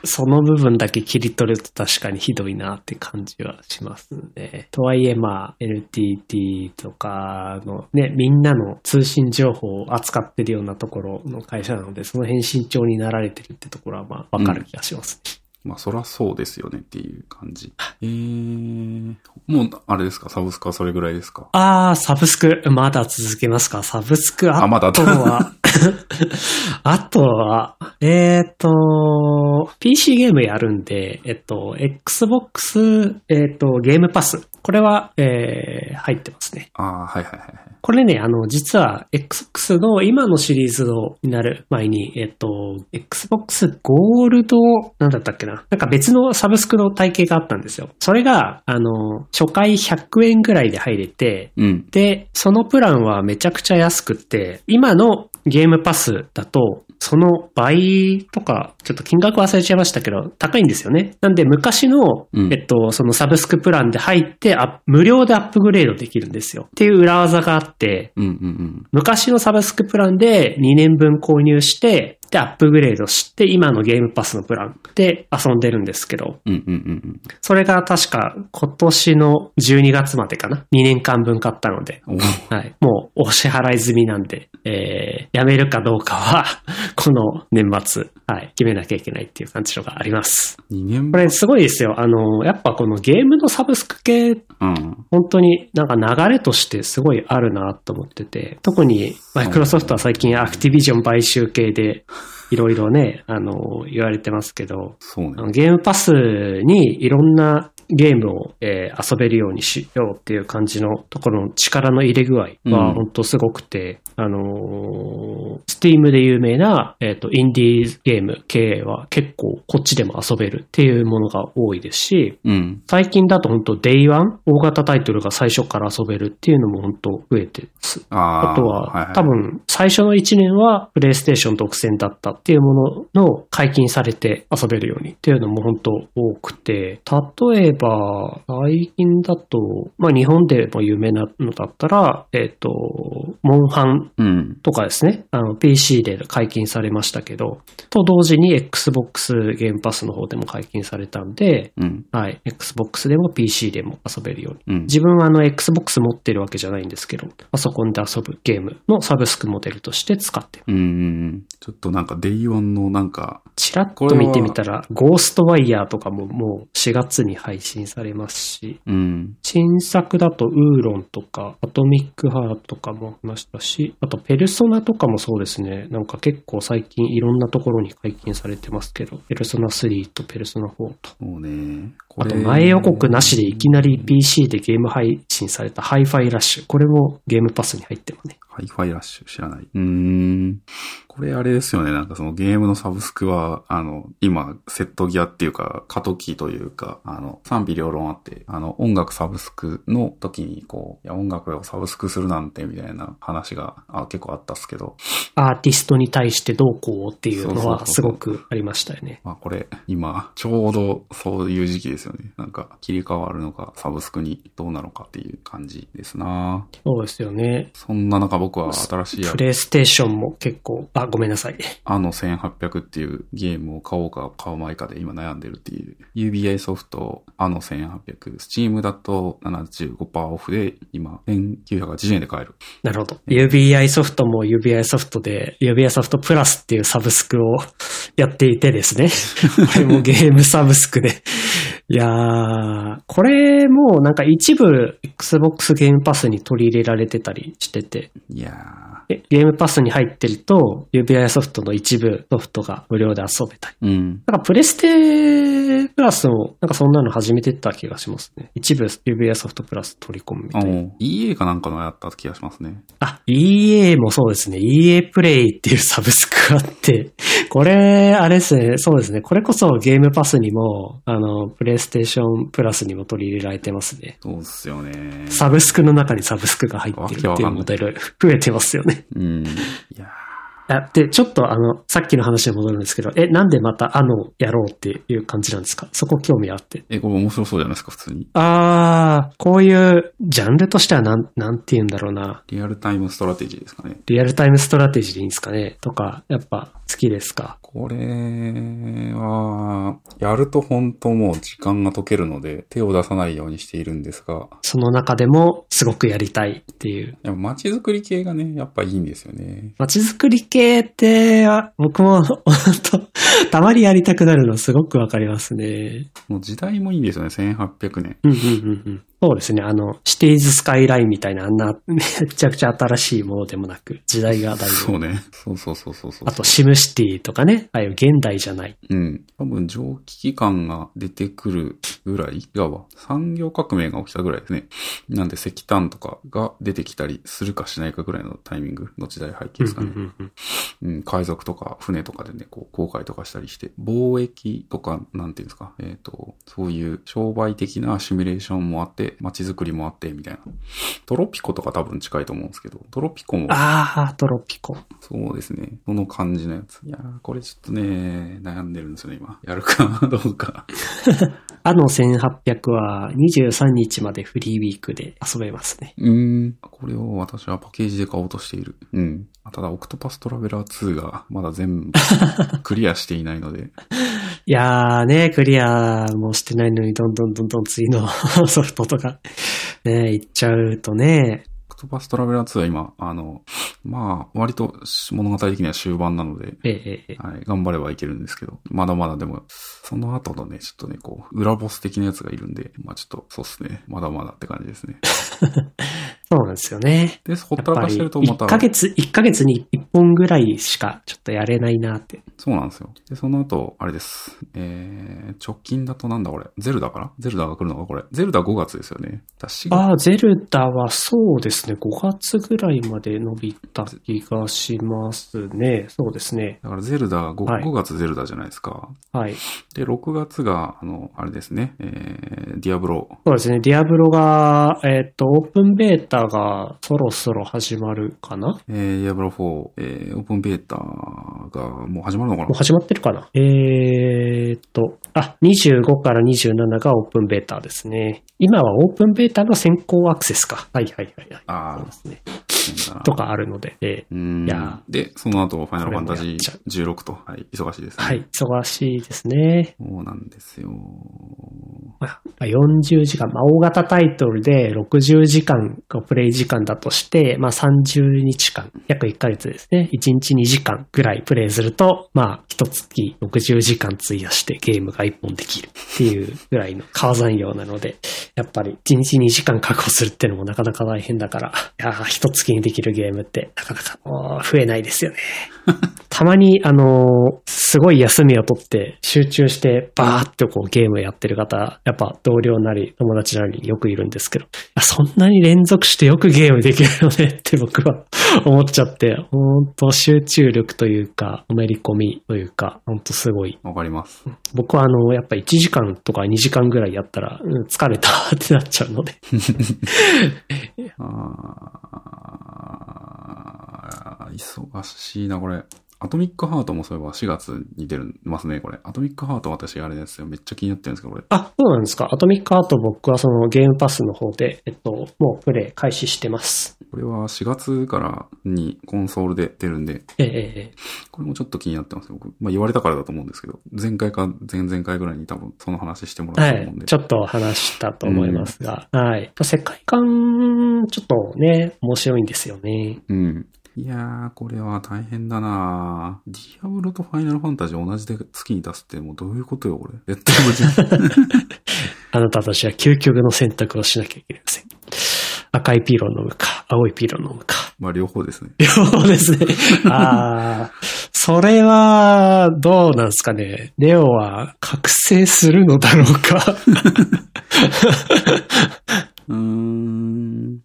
(laughs) その部分だけ切り取ると確かにひどいなって感じはしますね。とはいえまあ、NTT とかのね、みんなの通信情報を扱ってるようなところの会社なので、その辺慎重になられてるってところはまあ、わかる気がしますね。ー、まあそらそうですよねっていう感じ。えー、もう、あれですか？サブスクはそれぐらいですか？あー、サブスク、まだ続けますか？サブスクああまだとは、(laughs) あとは、えっ、と、PC ゲームやるんで、えっと、Xbox、えっと、ゲームパス。これは、えー、入ってますね。ああ、はいはいはい。これね、あの、実は、Xbox の今のシリーズになる前に、えっと、Xbox ゴールド、なんだったっけな？なんか別のサブスクの体系があったんですよ。それが、あの、初回100円ぐらいで入れて、うん。で、そのプランはめちゃくちゃ安くって、今のゲームパスだと、その倍とか、ちょっと金額忘れちゃいましたけど、高いんですよね。なんで昔の、うんえっと、そのサブスクプランで入って、あ無料でアップグレードできるんですよ。っていう裏技があって、うんうんうん。昔のサブスクプランで2年分購入して、で、アップグレードして、今のゲームパスのプランで遊んでるんですけど、うんうんうんそれが確か今年の12月までかな？2年間分買ったので、はい。もうお支払い済みなんで、えー、やめるかどうかは、(laughs) この年末、はい、決めなきゃいけないっていう感じのがあります。2年これすごいですよ。あの、やっぱこのゲームのサブスク系、うん。本当になんか流れとしてすごいあるなと思ってて、特にマイクロソフトは最近アクティビジョン買収系で、いろいろね、あの、言われてますけど、そうね。ゲームパスにいろんなゲームを、えー遊べるようにしようっていう感じのところの力の入れ具合うんは本当すごくて、あのー、スティームで有名な、えっ、と、インディーゲーム系は結構こっちでも遊べるっていうものが多いですし、うん。最近だと本当 Day One 大型タイトルが最初から遊べるっていうのも本当増えてます。ああとはいは、いは多分、最初の1年は、プレイステーション独占だったっていうものの解禁されて遊べるようにっていうのも本当多くて、例えば、最近だと、まあ日本でも有名なのだったら、えっ、と、モンハンうん。とかですね、あの PC で解禁されましたけど、と同時に Xbox ゲームパスの方でも解禁されたんで、うん。はい、Xbox でも PC でも遊べるようにうん。自分はあの Xbox 持ってるわけじゃないんですけど、パソコンで遊ぶゲームのサブスクモデルとして使ってる。うんうん。ちょっとなんか、 Day One のなんか、チラッと見てみたら、ゴーストワイヤーとかももう4月に配信されますし、うん。新作だとウーロンとか、アトミックハートとかもましたし、あとペルソナとかもそうですね。なんか結構最近いろんなところに解禁されてますけど、ペルソナ3とペルソナ4と。もうね、こあと前予告なしでいきなり PC でゲーム配信されたハイファイラッシュ。これもゲームパスに入ってますね。ハイファイラッシュ知らない。うーん。これあれですよね。なんかそのゲームのサブスクは、あの、今、セットギアっていうか、過渡期というか、あの、賛否両論あって、あの、音楽サブスクの時に、こう、いや、音楽をサブスクするなんて、みたいな話が、あ結構あったっすけど、アーティストに対してどうこうっていうのはすごくありましたよね。まあこれ、今、ちょうどそういう時期ですよね。なんか、切り替わるのか、サブスクにどうなのかっていう感じですなそうですよね。そんな中僕は新しいプレイステーションも結構、あ、ごめんなさい。あの1800っていうゲームを買おうか買うまいかで今悩んでるっていう。UBI ソフト、あの1800。Steam だと75%オフで今1980円で買える。なるほど。UBI ソフトも UBI ソフトで、UBI ソフトプラスっていうサブスクを (laughs) やっていてですね。(laughs) これもゲームサブスクで。いやー、これもなんか一部 Xbox ゲームパスに取り入れられてたりしてて、いやえゲームパスに入ってると UBI ソフトの一部ソフトが無料で遊べたり。ー。うん。なんかプレステプラスもなんかそんなの始めてた気がしますね。一部 UBI ソフトプラス取り込むみたあいな。の、EA かなんかのやった気がしますね。あ、EA もそうですね。EA プレイっていうサブスクがあって、これ、あれですね、そうですね。これこそゲームパスにも、あの、プレイステーションプラスにも取り入れられてますね。そうっすよね。サブスクの中にサブスクが入ってるっていうモデル増えてますよね。うん。いやあで、ちょっとあの、さっきの話に戻るんですけど、え、なんでまたあのやろうっていう感じなんですか？そこ興味あって。え、これ面白そうじゃないですか、普通に。あー、こういうジャンルとしてはなん、なんて言うんだろうな。リアルタイムストラテジーですかね。リアルタイムストラテジーでいいんですかね？とか、やっぱ好きですか？これは、やると本当もう時間が溶けるので、手を出さないようにしているんですが、その中でもすごくやりたいっていう。やっぱ街づくり系がね、やっぱいいんですよね。街づくり系って、あ僕も本当 (laughs) たまにやりたくなるのすごくわかりますね。もう時代もいいんですよね、1800年。うんうんうんうん。そうですね。あの、シティーズスカイラインみたいなあんな、(laughs) めちゃくちゃ新しいものでもなく、時代がだいぶ。そうね。そうそうそうそうそう。あと、シムシティとかね。ああいう現代じゃない。うん。多分蒸気機関が出てくるぐらい違うわ。産業革命が起きたぐらいですね。なんで石炭とかが出てきたりするかしないかぐらいのタイミングの時代背景ですかね。うんうん海賊とか船とかでね、こう、航海とかしたりして、貿易とか、なんていうんですか、えっ、と、そういう商売的なシミュレーションもあって、街づくりもあって、みたいな。トロピコとか多分近いと思うんですけど、トロピコも、ああ、トロピコ。そうですね、その感じのやつ。いやー、これちょっとね、悩んでるんですよね、今。やるかどうか。(laughs) あの1800は23日までフリーウィークで遊べますね。うーん。これを私はパッケージで買おうとしている。うん。ただ、オクトパストラベラー2がまだ全部クリアしていないので、(laughs) いやーね、クリアもしてないのに、どんどんどんどん次の (laughs) ソフトとか、ね、行っちゃうとね、オクトパストラベラー2は今、あの、まあ、割と物語的には終盤なので、ええええはい、頑張ればいけるんですけど、まだまだでも、その後のね、ちょっとね、こう、裏ボス的なやつがいるんで、まあちょっと、そうっすね。まだまだって感じですね。(laughs) そうなんですよね。で、ほったらかしてるとま1た、ヶ月、一ヶ月に1本ぐらいしかちょっとやれないなって。そうなんですよ。で、その後、あれです。えー、直近だとなんだこれ。ゼルダかな？ゼルダが来るのがこれ。ゼルダ5月ですよね。ああ、ゼルダはそうですね、5月ぐらいまで伸びた気がしますね。そうですね。だからゼルダ 5,、はい5月ゼルダじゃないですか。はい。で、6月が、あの、あれですね。えー、ディアブロ。そうですね、ディアブロが、えっ、と、オープンベータがそろそろ始まるかな？えー、ディアブロ4、えー、オープンベータがもう始まるのかな？もう始まってるかな？えーっと、あ、25から27がオープンベータですね。今はオープンベータの先行アクセスか。はいはいはいはい。あそうですね。あ、とかあるので、えー。いやで、その後、ファイナルファンタジー16と、はい、忙しいですね。はい、忙しいですね。そうなんですよ。まあ40時間、まあ、大型タイトルで60時間がプレイ時間だとして、まあ、30日間、約1ヶ月ですね。1日2時間ぐらいプレイすると、まあ、1月60時間費やしてゲームが1本できるっていうぐらいの川山用なので、やっぱり1日2時間確保するってのもなかなか大変だから、いや1月にできるゲームってなかなかもう増えないですよね。(laughs) たまに、あのーすごい休みを取って集中してバーってこうゲームやってる方、やっぱ同僚なり友達なりによくいるんですけど、あそんなに連続してよくゲームできるよねって僕は思っちゃって、ほんと集中力というか、のめり込みというか、ほんとすごい。わかります。僕僕はあの、やっぱ1時間とか2時間ぐらいやったら、うん疲れたってなっちゃうので。(laughs) あー忙しいな、これ。アトミックハートもそういえば4月に出るますね、これ。アトミックハート私あれですよ。めっちゃ気になってるんですけど、これ。あ、そうなんですか？アトミックアート僕はそのゲームパスの方で、えっと、もうプレイ開始してます。これは4月からにコンソールで出るんで、えええええこれもちょっと気になってますよ、僕。まあ言われたからだと思うんですけど、前回か前々回ぐらいに多分その話しても。らったと思うんで。ちょっと話したと思いますが、はい。世界観、ちょっとね、面白いんですよね。うん。いやー、これは大変だなディアブロとファイナルファンタジー同じで月に出すってもうどういうことよ、これ。絶対無理。あなたたちは究極の選択をしなきゃいけません。赤いピーロン飲むか、青いピーロン飲むか。まあ両方ですね。そうですね。ああ、それは、どうなんですかね。レオは覚醒するのだろうか。(laughs) うーん。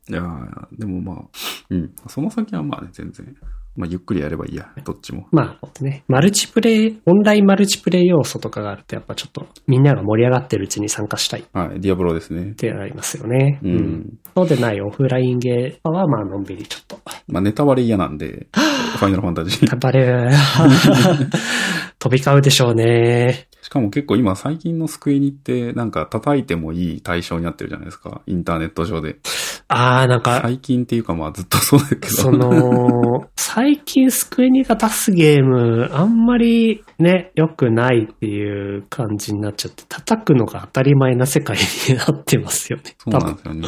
いやーでもまあ、うん。その先はまあね、全然。まあゆっくりやればいいや、どっちも。まあね、マルチプレイ、オンラインマルチプレイ要素とかがあると、やっぱちょっとみんなが盛り上がってるうちに参加したいっはい、ディアブロですね。てありますよね。うん。そうでないオフラインゲーは、まあのんびりちょっと。まあネタバレ嫌なんで、ファイナルファンタジー。やっぱり、(laughs) 飛び交うでしょうね。しかも結構今最近のスクエニってなんか叩いてもいい対象になってるじゃないですか。インターネット上で。ああ、なんか、最近っていうかまあずっとそうだけど。その、最近スクエニが出すゲーム、あんまりね、良くないっていう感じになっちゃって、叩くのが当たり前な世界になってますよね。そうなんですよね。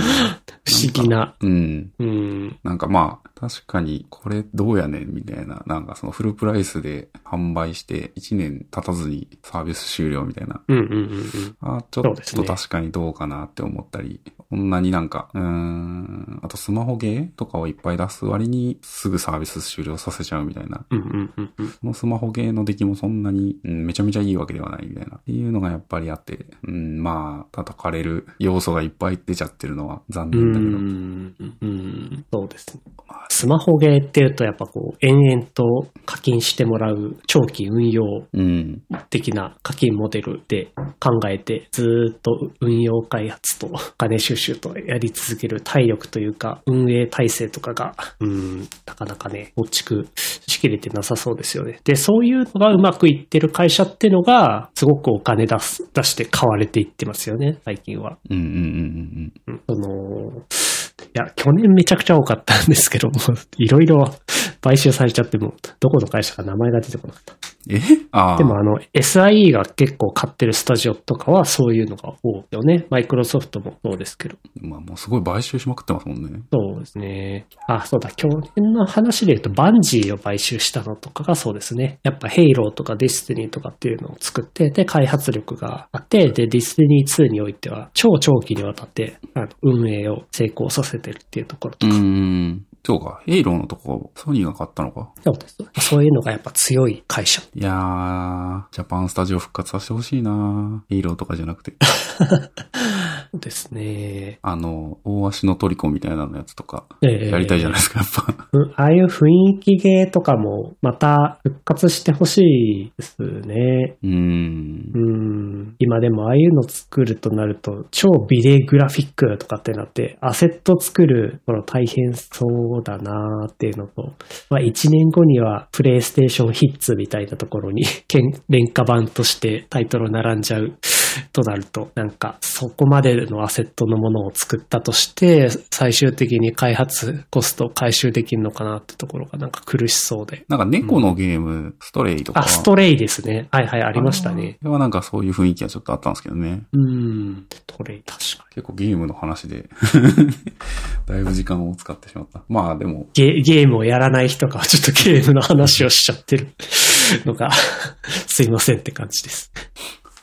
不思議な。うん。うん。なんかまあ、確かにこれどうやねんみたいな、なんかそのフルプライスで販売して1年経たずにサービス終了みたいな。うんうんうんうん。あちょっと確かにどうかなって思ったり、こんなになんか、うーん、あとスマホゲーとかをいっぱい出す割にすぐサービス終了させちゃうみたいな。うんうんうんうん。このスマホゲーの出来もそんなに、うん、めちゃめちゃいいわけではないみたいな。っていうのがやっぱりあって、うん、まあ、叩かれる要素がいっぱい出ちゃってるのは残う念だけど。ん、うん、そうですね。スマホゲーっていうとやっぱこう、延々と課金してもらう長期運用うん。的な課金モデルで考えて、ずーっと運用開発と金収集とやり続ける体力というか、運営体制とかが、うん、なかなかね、構築しきれてなさそうですよね。で、そういうのがうまくいってる会社ってのが、すごくお金出す、出して買われていってますよね、最近は。うんうんうんうんその、いや、去年めちゃくちゃ多かったんですけども、(laughs) いろいろ買収されちゃっても、どこの会社か名前が出てこなかった。うん。え？ああ。でもあの、SIE が結構買ってるスタジオとかはそういうのが多いよね。マイクロソフトもそうですけど。まあもうすごい買収しまくってますもんね。そうですね。あ、そうだ、去年の話で言うと、バンジーを買収したのとかがそうですね。やっぱヘイローとかディスティニーとかっていうのを作って、で、開発力があって、で、ディスティニー2においては、超長期にわたって、あの、運営を成功させてるっていうところとうか。ーん。そうか。ヘイローのとこ、ソニーが買ったのか？そうです。そういうのがやっぱ強い会社。いやー、ジャパンスタジオ復活させてほしいなヘイローとかじゃなくて。(laughs) ですね。あの、大足のトリコみたいなのやつとか、ええやりたいじゃないですか、やっぱ。うんああいう雰囲気ゲーとかもまた復活してほしいですね。うーんう。ん。今でもああいうの作るとなると、超ビデグラフィックとかってなって、アセット作るの大変そうだなっていうのと、まあ1年後にはプレイステーションヒッツみたいなところに、けん廉価版としてタイトル並んじゃうとなると、なんかそこまでのアセットのものを作ったとして、最終的に開発コストを回収できるのかなってところがなんか苦しそうで。なんか猫のゲーム、ストレイとかあ、ストレイですね。はいはい、ありましたね。あれはなんかそういう雰囲気はちょっとあったんですけどね。うん。ストレイ、確かに。結構ゲームの話で、(laughs) だいぶ時間を使ってしまった。まあでも、ゲゲームをやらない人がちょっとゲームの話をしちゃってるのが、(laughs) すいませんって感じです。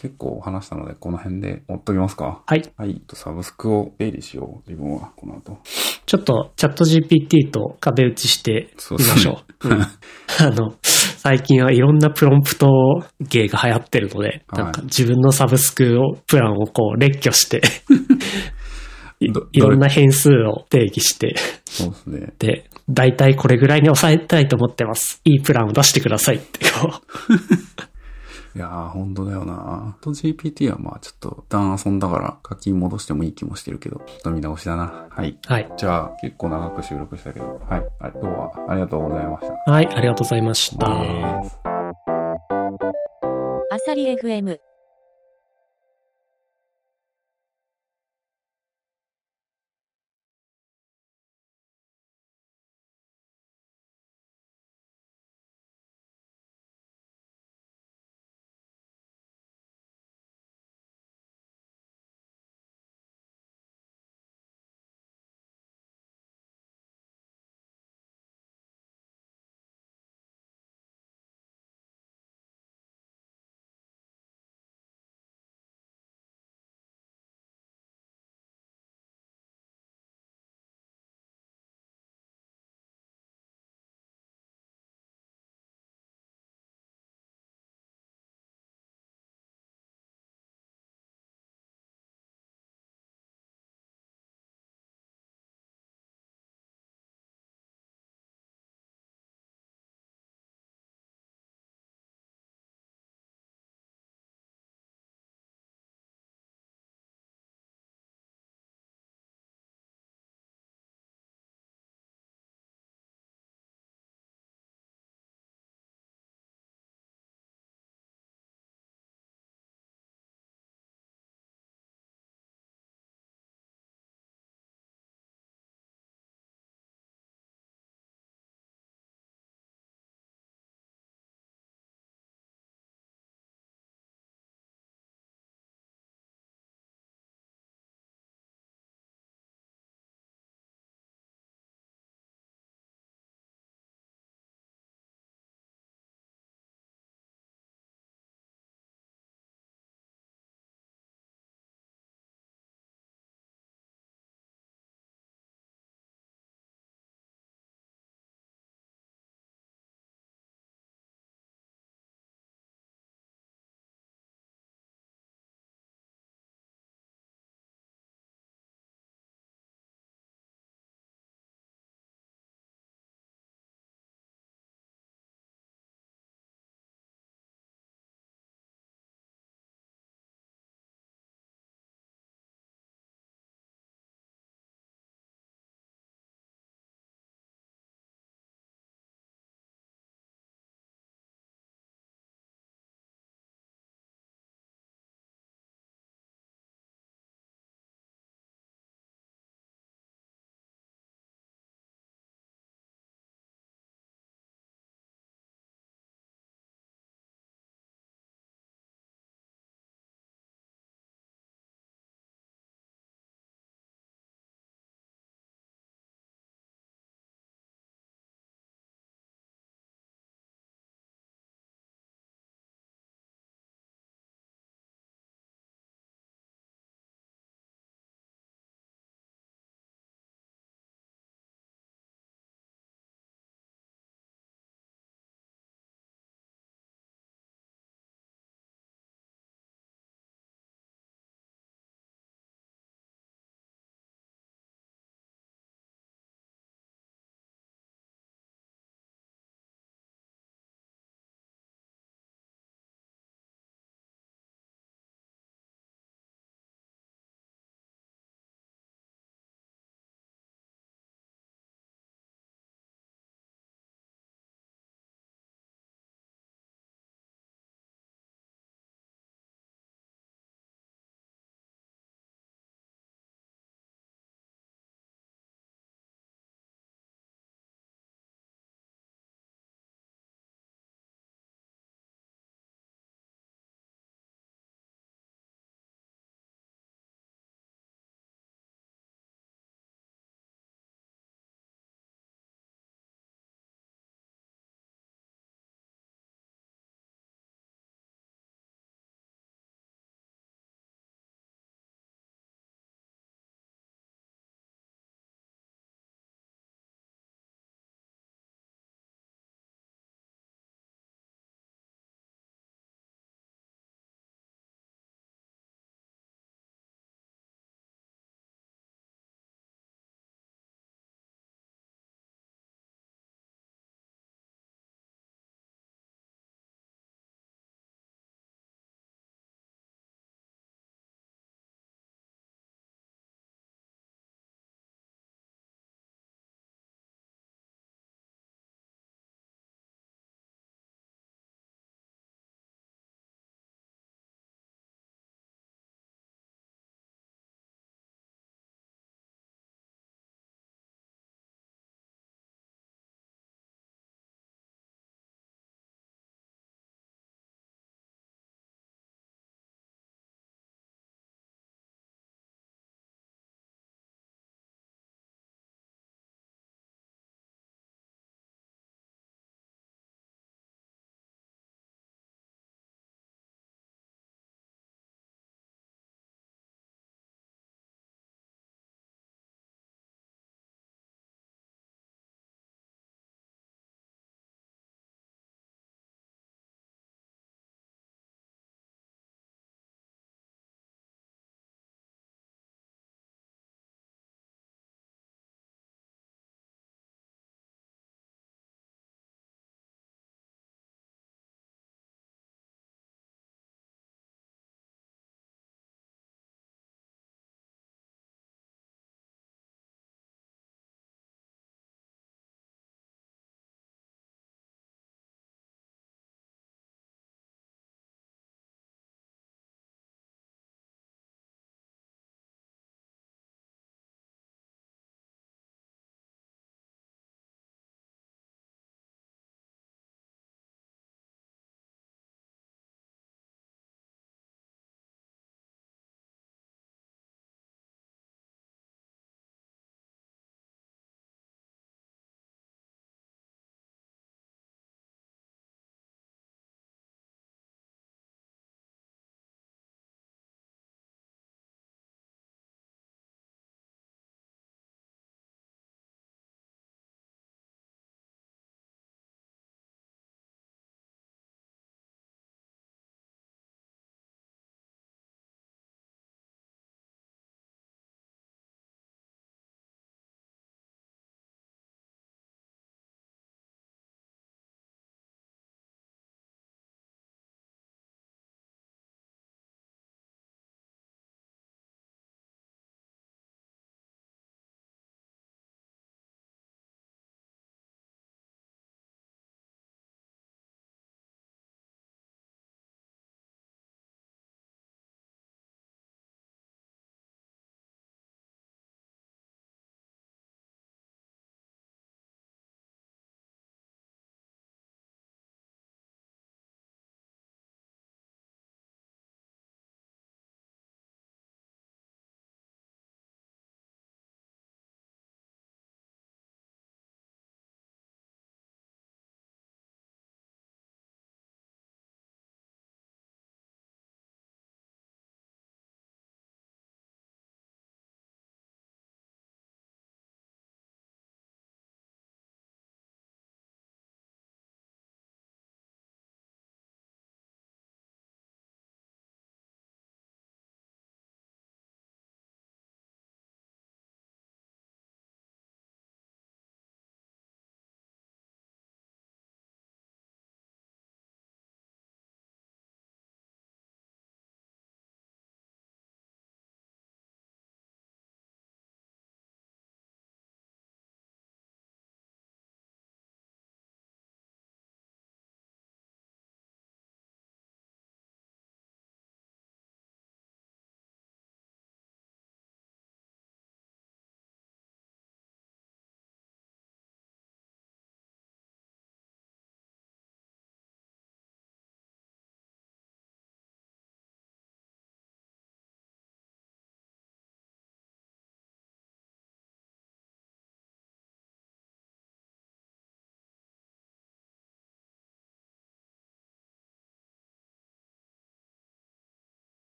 結構話したので、この辺で追っときますか。はい。はい。サブスクを整理しよう。自分は、この後。ちょっとチャット GPT と壁打ちしてみましょう。うん (laughs) あの、最近はいろんなプロンプト芸が流行ってるので、はいなんか自分のサブスクを、プランをこう列挙して、い (laughs) どいろんな変数を定義して、そうですね。で、だいたいこれぐらいに抑えたいと思ってます。いいプランを出してくださいってこう。(laughs) いやー、ほんとだよな。と GPT はまあちょっと、一旦遊んだから課金戻してもいい気もしてるけど、ちょっと見直しだな。はい。はい。じゃあ、結構長く収録したけど、はい。あ今日はありがとうございました。はい、ありがとうございました。ですアサリ FM